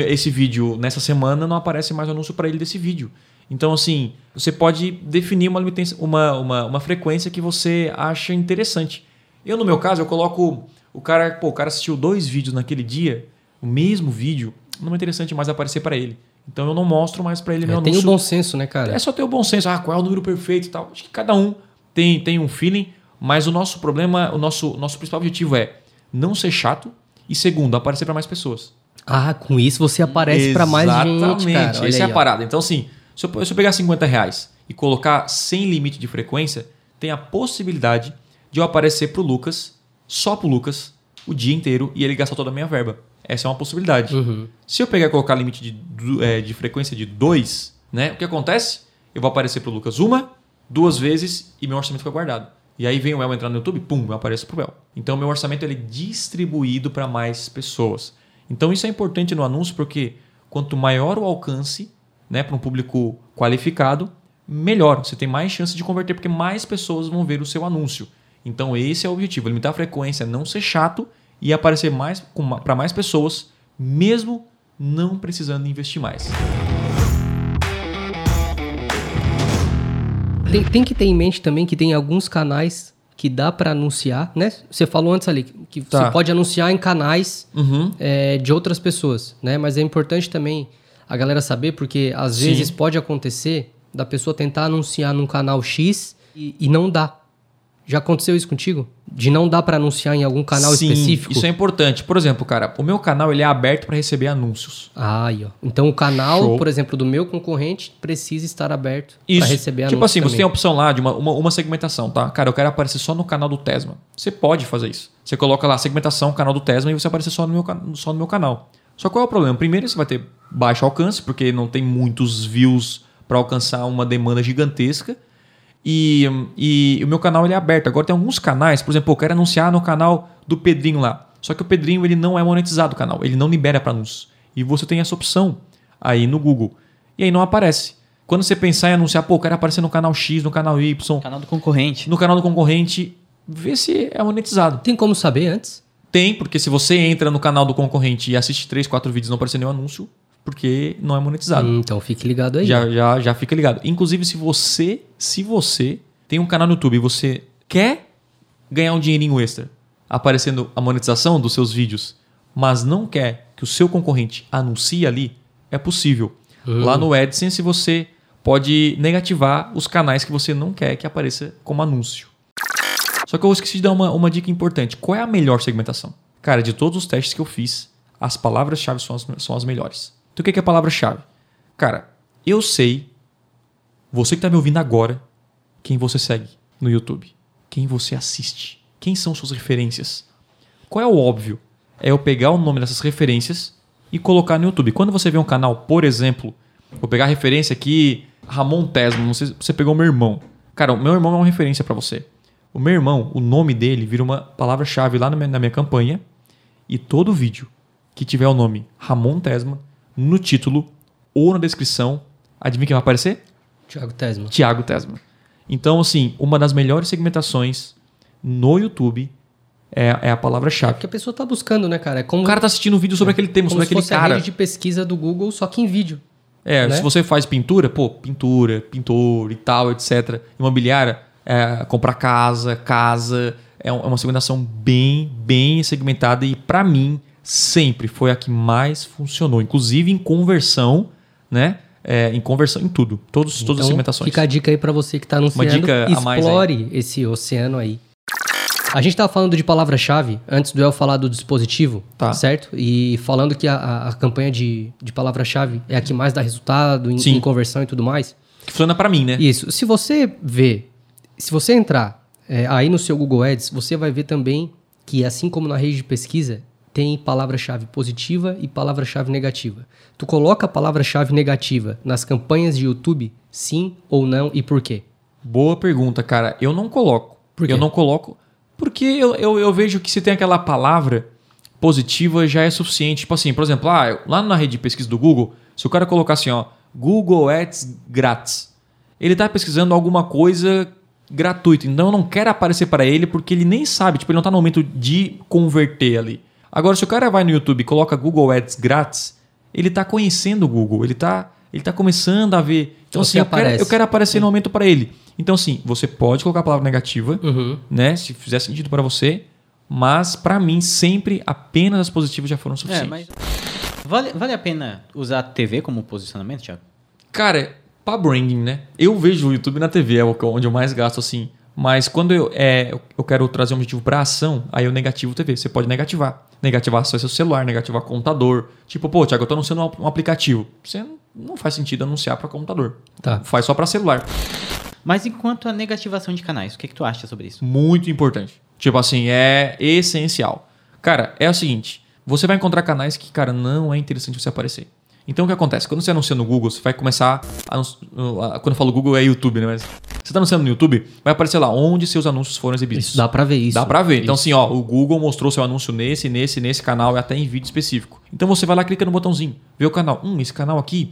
esse vídeo nessa semana, não aparece mais anúncio para ele desse vídeo. Então, assim, você pode definir uma, uma, uma, uma frequência que você acha interessante. Eu, no meu caso, eu coloco o cara, pô, o cara assistiu dois vídeos naquele dia, o mesmo vídeo, não é interessante mais aparecer para ele. Então eu não mostro mais para ele meu É, tem o anúncio. bom senso, né, cara? É só ter o bom senso. Ah, qual é o número perfeito e tal. Acho que cada um tem, tem um feeling, mas o nosso problema, o nosso, nosso principal objetivo é não ser chato e, segundo, aparecer para mais pessoas. Ah, com isso você aparece pra mais gente, cara. Olha Essa é aí, a ó. parada. Então, assim, se eu, se eu pegar 50 reais e colocar sem limite de frequência, tem a possibilidade de eu aparecer pro Lucas, só pro Lucas, o dia inteiro e ele gastar toda a minha verba. Essa é uma possibilidade. Uhum. Se eu pegar e colocar limite de, é, de frequência de 2, né? O que acontece? Eu vou aparecer pro Lucas uma, duas vezes e meu orçamento fica guardado. E aí vem o El entrar no YouTube, pum, eu apareço pro El. Então meu orçamento ele é distribuído para mais pessoas. Então isso é importante no anúncio porque quanto maior o alcance, né, para um público qualificado, melhor. Você tem mais chance de converter porque mais pessoas vão ver o seu anúncio. Então esse é o objetivo, limitar a frequência, não ser chato e aparecer mais para mais pessoas, mesmo não precisando investir mais. Tem, tem que ter em mente também que tem alguns canais que dá pra anunciar, né? Você falou antes ali que Tá. você pode anunciar em canais Uhum. é, de outras pessoas, né? Mas é importante também a galera saber, porque às Sim. vezes pode acontecer da pessoa tentar anunciar num canal X e, e não dá. Já aconteceu isso contigo? De não dar pra anunciar em algum canal Sim, específico? Isso é importante. Por exemplo, cara, o meu canal ele é aberto para receber anúncios. Ah, aí, ó. Então o canal, Show. por exemplo, do meu concorrente precisa estar aberto para receber tipo anúncios assim, você também. tem a opção lá de uma, uma, uma segmentação, tá? Cara, eu quero aparecer só no canal do Tesma. Você pode fazer isso. Você coloca lá segmentação, canal do Tesma e você aparecer só no meu, só no meu canal. Só qual é o problema? Primeiro, você vai ter baixo alcance, porque não tem muitos views para alcançar uma demanda gigantesca. E, e o meu canal ele é aberto. Agora tem alguns canais, por exemplo, eu quero anunciar no canal do Pedrinho lá. Só que o Pedrinho ele não é monetizado o canal, ele não libera para anúncios. E você tem essa opção aí no Google. E aí não aparece. Quando você pensar em anunciar, pô, eu quero aparecer no canal X, no canal Y, Canal do concorrente. no canal do concorrente, vê se é monetizado. Tem como saber antes? Tem, porque se você entra no canal do concorrente e assiste 3, 4 vídeos e não aparecer nenhum anúncio, porque não é monetizado. Hum, então fique ligado aí. Já, já, já fica ligado. Inclusive, se você, se você tem um canal no YouTube e você quer ganhar um dinheirinho extra aparecendo a monetização dos seus vídeos, mas não quer que o seu concorrente anuncie ali, é possível. Lá no AdSense você pode negativar os canais que você não quer que apareça como anúncio. Só que eu esqueci de dar uma, uma dica importante. Qual é a melhor segmentação? Cara, de todos os testes que eu fiz, as palavras-chave são as, são as melhores. Então o que é palavra-chave? Cara, eu sei, você que está me ouvindo agora, quem você segue no YouTube, quem você assiste, quem são suas referências. Qual é o óbvio? É eu pegar o nome dessas referências e colocar no YouTube. Quando você vê um canal, por exemplo, vou pegar a referência aqui Ramon Tesma, não sei se você pegou meu irmão. Cara, o meu irmão é uma referência pra você. O meu irmão, o nome dele vira uma palavra-chave lá na minha, na minha campanha. E todo vídeo que tiver o nome Ramon Tesma no título ou na descrição, adivinha quem vai aparecer? Thiago Tesma. Tiago Tesma. Então, assim, uma das melhores segmentações no YouTube é, é a palavra-chave. Porque a pessoa tá buscando, né, cara? É como, O cara tá assistindo um vídeo sobre aquele tema, como sobre aquele cara. rede de pesquisa do Google, só que em vídeo. É, né? se você faz pintura, pô, pintura, pintor e tal, etc. Imobiliária, é, comprar casa, casa. É é uma segmentação bem, bem segmentada e pra mim sempre foi a que mais funcionou. Inclusive em conversão, né? É, em conversão em tudo. Todos, todas as Então, segmentações. Fica a dica aí pra você que tá anunciando. dica a mais explore esse oceano aí. A gente tava falando de palavra-chave antes do El falar do dispositivo, Tá. certo? E falando que a, a- campanha de, de palavra-chave é a que mais dá resultado em, em conversão e tudo mais. Que funciona pra mim, né? Isso. Se você vê, se você entrar é, aí no seu Google Ads, você vai ver também que, assim como na rede de pesquisa, tem palavra-chave positiva e palavra-chave negativa. Tu coloca a palavra-chave negativa nas campanhas de YouTube, sim ou não e por quê? Boa pergunta, cara. Eu não coloco. Por quê? Eu não coloco porque eu, eu, eu vejo que se tem aquela palavra positiva já é suficiente. Tipo assim, por exemplo, ah, lá na rede de pesquisa do Google, se o cara colocar assim, ó, Google Ads grátis, ele tá pesquisando alguma coisa gratuita. Então eu não quero aparecer para ele porque ele nem sabe, tipo, ele não tá no momento de converter ali. Agora, se o cara vai no YouTube e coloca Google Ads grátis, ele tá conhecendo o Google, ele tá, ele tá começando a ver. Então, assim, eu quero, eu quero aparecer no momento para ele. Então, assim, você pode colocar a palavra negativa, Uhum. né? Se fizer sentido para você, mas para mim sempre apenas as positivas já foram É, suficientes. mas. Vale, vale a pena usar a TV como posicionamento, Thiago? Cara, pra branding, né? Eu vejo o YouTube na TV, é onde eu mais gasto assim. Mas quando eu, é, eu quero trazer um objetivo pra ação, aí eu negativo TV. Você pode negativar. Negativar só seu celular, negativar computador. Tipo, pô, Thiago, eu tô anunciando um- aplicativo. Você não- faz sentido anunciar pra computador. Tá. Faz só pra celular. Mas enquanto a negativação de canais, o que, que tu acha sobre isso? Muito importante. Tipo assim, é essencial. Cara, é o seguinte: você vai encontrar canais que, cara, não é interessante você aparecer. Então o que acontece? Quando você anuncia no Google, você vai começar. A- quando eu falo Google é YouTube, né? Mas você tá anunciando no YouTube, vai aparecer lá onde seus anúncios foram exibidos. Isso, dá pra ver isso. Dá pra ver. Então, Isso. assim, ó, o Google mostrou seu anúncio nesse, nesse, nesse canal e até em vídeo específico. Então você vai lá, clica no botãozinho, vê o canal. Hum, esse canal aqui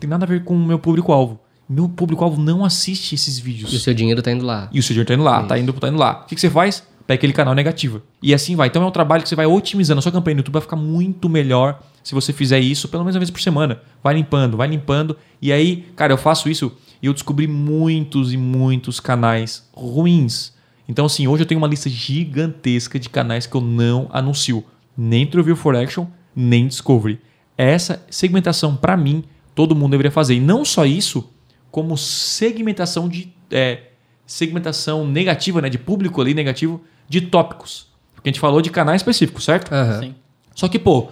tem nada a ver com o meu público-alvo. Meu público-alvo não assiste esses vídeos. E o seu dinheiro tá indo lá. E o seu dinheiro tá indo lá, tá indo, tá indo lá. O que, que você faz? Pega aquele canal negativo. E assim vai. Então é um trabalho que você vai otimizando. A sua campanha no YouTube vai ficar muito melhor se você fizer isso pelo menos uma vez por semana. Vai limpando, vai limpando. E aí, cara, eu faço isso e eu descobri muitos e muitos canais ruins. Então, assim, hoje eu tenho uma lista gigantesca de canais que eu não anuncio. Nem Truview for Action, nem Discovery. Essa segmentação, pra mim, todo mundo deveria fazer. E não só isso, como segmentação de é, segmentação negativa, né, de público ali negativo, de tópicos. Porque a gente falou de canais específicos, certo? Aham. Sim. Só que, pô,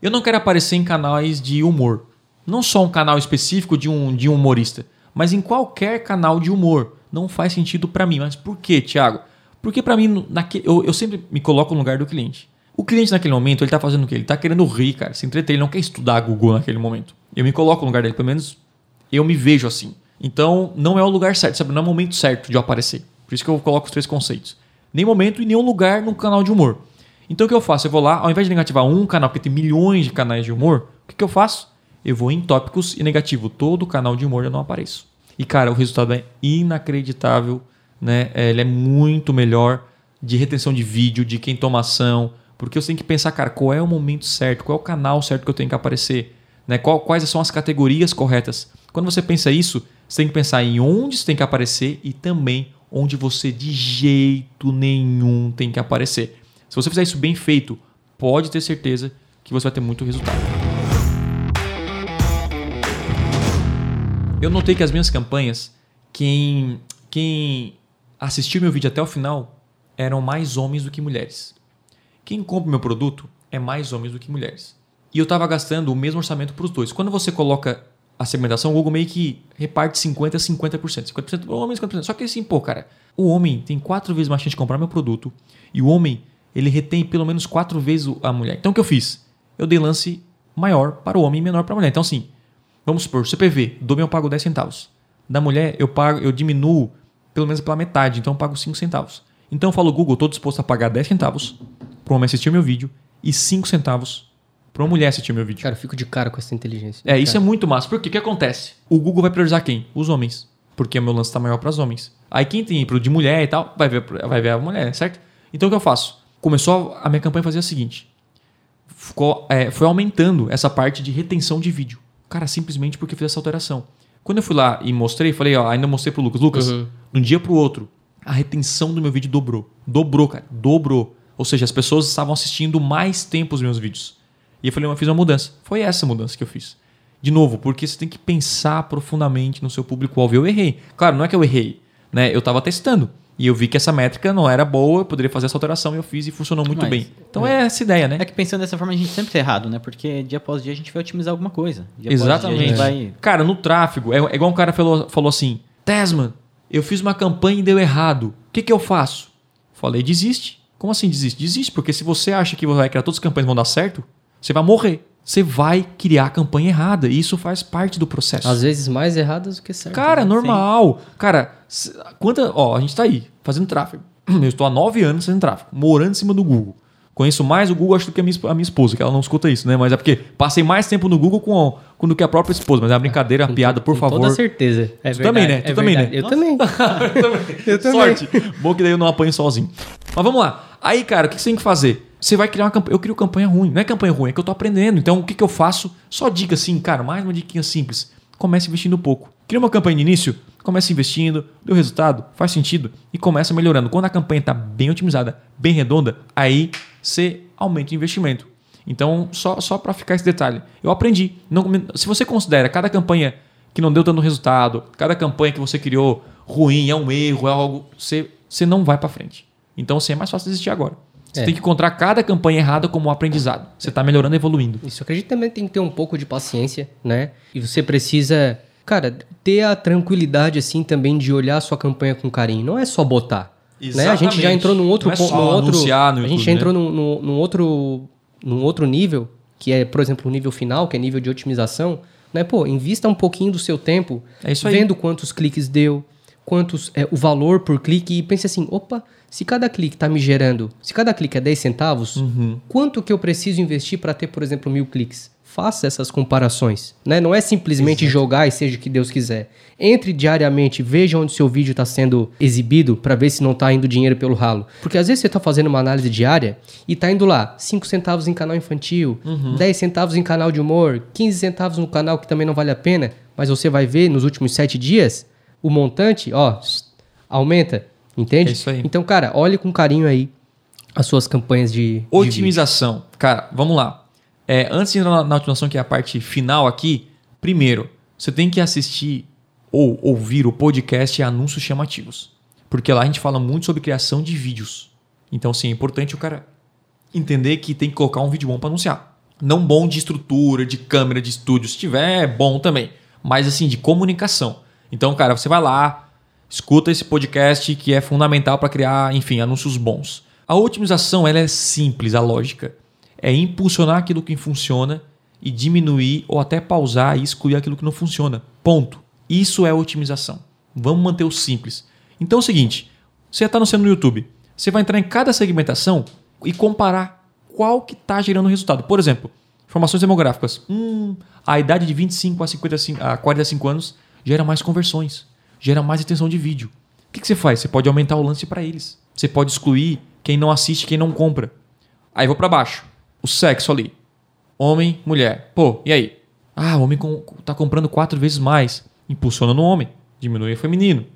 eu não quero aparecer em canais de humor. Não só um canal específico de um, de um humorista, mas em qualquer canal de humor. Não faz sentido pra mim. Mas por quê, Thiago? Porque pra mim, no- naque, eu, eu sempre me coloco no lugar do cliente. O cliente naquele momento, ele tá fazendo o quê? Ele tá querendo rir, cara, se entreter. Ele não quer estudar Google naquele momento. Eu me coloco no lugar dele, pelo menos eu me vejo assim. Então, não é o lugar certo, sabe? Não é o momento certo de eu aparecer. Por isso que eu coloco os três conceitos. Nem momento e nenhum lugar no canal de humor. Então, o que eu faço? Eu vou lá, ao invés de negativar um canal, porque tem milhões de canais de humor, o que, que eu faço? Eu vou em tópicos e negativo todo canal de humor eu não apareço. E, cara, o resultado é inacreditável, né? É, Ele é muito melhor de retenção de vídeo, de quem toma ação, porque você tem que pensar, cara, qual é o momento certo, qual é o canal certo que eu tenho que aparecer, né? Qual- quais são as categorias corretas. Quando você pensa isso, você tem que pensar em onde você tem que aparecer e também onde você de jeito nenhum tem que aparecer. Se você fizer isso bem feito, pode ter certeza que você vai ter muito resultado. Eu notei que as minhas campanhas, quem, quem assistiu meu vídeo até o final eram mais homens do que mulheres. Quem compra meu produto é mais homens do que mulheres. E eu estava gastando o mesmo orçamento para os dois. Quando você coloca a segmentação, o Google meio que reparte 50% a 50%. 50% para homem, 50%. Só que assim, pô, cara, o homem tem quatro vezes mais chance de comprar meu produto e o homem, ele retém pelo menos quatro vezes a mulher. Então o que eu fiz? Eu dei lance maior para o homem e menor para a mulher. Então assim, vamos supor, CPV, do meu eu pago 10 centavos. Da mulher, eu pago, eu diminuo pelo menos pela metade, então eu pago 5 centavos. Então eu falo, Google, estou disposto a pagar 10 centavos para um homem assistir meu vídeo e 5 centavos para uma mulher assistir meu vídeo. Cara, eu fico de cara com essa inteligência. É, isso é muito massa. Porque o que acontece? O Google vai priorizar quem? Os homens. Porque o meu lance está maior para os homens. Aí quem tem pro de mulher e tal, vai ver, vai ver a mulher, certo? Então o que eu faço? Começou a minha campanha fazer o seguinte. Ficou, é, foi aumentando essa parte de retenção de vídeo. Cara, simplesmente porque fiz essa alteração. Quando eu fui lá e mostrei, falei, ó, ainda mostrei pro Lucas. Lucas, Uhum. de um dia pro outro, a retenção do meu vídeo dobrou. Dobrou, cara. Dobrou. Ou seja, as pessoas estavam assistindo mais tempo os meus vídeos. E eu falei, eu fiz uma mudança. Foi essa mudança que eu fiz. De novo, porque você tem que pensar profundamente no seu público-alvo. Eu errei. Claro, não é que eu errei. Né? Eu estava testando. E eu vi que essa métrica não era boa, eu poderia fazer essa alteração e eu fiz e funcionou muito Mas, bem. Então é. essa ideia, né? É que pensando dessa forma a gente sempre tá errado, né? Porque dia após dia a gente vai otimizar alguma coisa. Dia dia Exatamente. a gente vai... Cara, no tráfego, é, é igual um cara falou, falou assim: Tesman, eu fiz uma campanha e deu errado. O que, que eu faço? Falei, desiste. Como assim desiste? Desiste, porque se você acha que vai criar todas as campanhas vão dar certo, você vai morrer. Você vai criar a campanha errada. E isso faz parte do processo. Às vezes mais erradas do que certas. Cara, né? normal. Cara, se- quanta. Ó, a gente tá aí, fazendo tráfego. Eu estou há nove anos fazendo tráfego, morando em cima do Google. Conheço mais o Google, acho, do que a minha, esp- a minha esposa, que ela não escuta isso, né? Mas é porque passei mais tempo no Google com, com do que a própria esposa. Mas é uma brincadeira, uma piada, por Com favor. toda certeza. É Tu também, né? verdade, Tu é também, né? verdade. Eu também. Eu também. Sorte. Bom que daí eu não apanho sozinho. Mas vamos lá. Aí, cara, o que você tem que fazer? Você vai criar uma campanha. Eu crio campanha ruim. Não é campanha ruim, é que eu tô aprendendo. Então, o que, que eu faço? Só dica assim, cara, mais uma diquinha simples. Comece investindo pouco. Cria uma campanha de início, comece investindo, deu resultado, faz sentido e começa melhorando. Quando a campanha está bem otimizada, bem redonda, aí você aumenta o investimento. Então, só, só para ficar esse detalhe. Eu aprendi. Não, se você considera cada campanha que não deu tanto resultado, cada campanha que você criou ruim, é um erro, é algo, você, você não vai para frente. Então, assim, é mais fácil desistir agora. Você É. tem que encontrar cada campanha errada como um aprendizado. Você está melhorando e evoluindo. Isso eu acredito que também tem que ter um pouco de paciência, né? E você precisa, cara, ter a tranquilidade assim também de olhar a sua campanha com carinho. Não é só botar. Né? A gente já Exatamente. entrou num outro Não é só num outro, anunciar no a gente YouTube, já entrou né? num, num- num outro, num outro nível, que é, por exemplo, o nível final, que é nível de otimização. Né? Pô, invista um pouquinho do seu tempo É vendo quantos cliques deu, quantos é, o valor por clique e pense assim, opa, se cada clique está me gerando, se cada clique é 10 centavos, Uhum. quanto que eu preciso investir para ter, por exemplo, mil cliques? Faça essas comparações, né? Não é simplesmente jogar e seja o que Deus quiser. Entre diariamente, veja onde seu vídeo está sendo exibido para ver se não está indo dinheiro pelo ralo. Porque às vezes você está fazendo uma análise diária e está indo lá 5 centavos em canal infantil, 10 centavos em canal de humor, 15 centavos no canal que também não vale a pena, mas você vai ver nos últimos 7 dias o montante, ó, aumenta, entende? É isso aí. Então, cara, olhe com carinho aí as suas campanhas de, de. Otimização. Cara, vamos lá. É, antes de entrar na, na otimização, que é a parte final aqui, primeiro, você tem que assistir ou ouvir o podcast e anúncios chamativos. Porque lá a gente fala muito sobre criação de vídeos. Então, sim, é importante o cara entender que tem que colocar um vídeo bom para anunciar. Não bom de estrutura, de câmera, de estúdio. Se tiver, é bom também. Mas, assim, de comunicação. Então, cara, você vai lá, escuta esse podcast que é fundamental para criar, enfim, anúncios bons. A otimização ela é simples, a lógica. É impulsionar aquilo que funciona e diminuir ou até pausar e excluir aquilo que não funciona. Ponto. Isso é otimização. Vamos manter o simples. Então é o seguinte: você está no seu no YouTube, você vai entrar em cada segmentação e comparar qual que está gerando resultado. Por exemplo, informações demográficas. Hum, a idade de 25 a, 55, a 45 anos gera mais conversões, gera mais intenção de vídeo. O que, que você faz? Você pode aumentar o lance para eles. Você pode excluir quem não assiste, quem não compra. Aí vou para baixo. O sexo ali. Homem, mulher. Pô, e aí? Ah, o homem com, tá comprando quatro vezes mais. Impulsiona no homem. Diminui o feminino.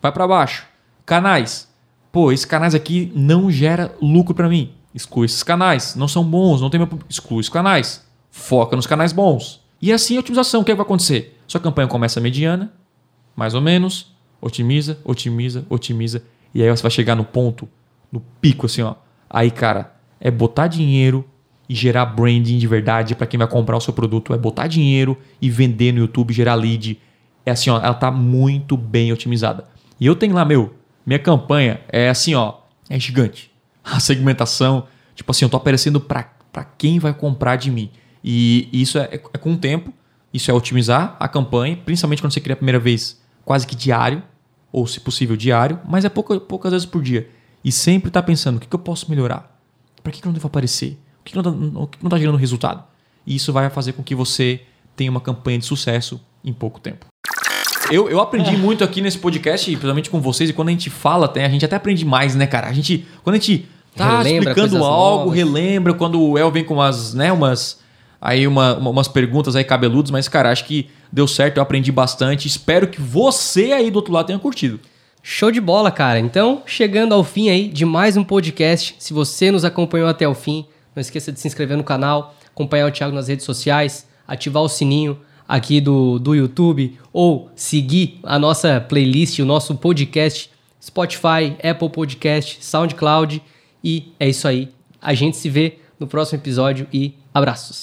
Vai para baixo. Canais. Pô, esses canais aqui não gera lucro para mim. Exclui esses canais. Não são bons, não tem meu... Exclui os canais. Foca nos canais bons. E assim a otimização. O que, é que vai acontecer? Sua campanha começa mediana, mais ou menos, otimiza, otimiza, otimiza. E aí você vai chegar no ponto, no pico, assim, ó. Aí, cara, é botar dinheiro e gerar branding de verdade para quem vai comprar o seu produto. É botar dinheiro e vender no YouTube, gerar lead. É assim, ó, ela tá muito bem otimizada. E eu tenho lá, meu, minha campanha é assim, ó, é gigante. A segmentação, tipo assim, eu tô aparecendo para quem vai comprar de mim. E isso é, é com o tempo, isso é otimizar a campanha, principalmente quando você cria a primeira vez quase que diário, ou se possível diário, mas é pouca, poucas vezes por dia. E sempre tá pensando, o que, que eu posso melhorar? Para que, que eu não devo aparecer? O que, que, não, tá, não tá gerando resultado? E isso vai fazer com que você tenha uma campanha de sucesso em pouco tempo. Eu, eu aprendi muito aqui nesse podcast, principalmente com vocês, e quando a gente fala, a gente até aprende mais, né, cara? A gente, quando a gente tá Relembra explicando algo, novas. relembra, quando o El vem com umas, né, umas, aí uma, uma- umas perguntas aí cabeludas, mas, cara, acho que deu certo, eu aprendi bastante. Espero que você aí do outro lado tenha curtido. Show de bola, cara. Então, chegando ao fim aí de mais um podcast. Se você nos acompanhou até o fim, não esqueça de se inscrever no canal, acompanhar o Thiago nas redes sociais, ativar o sininho aqui do, do YouTube ou seguir a nossa playlist, o nosso podcast, Spotify, Apple Podcast, SoundCloud. E é isso aí. A gente se vê no próximo episódio e abraços.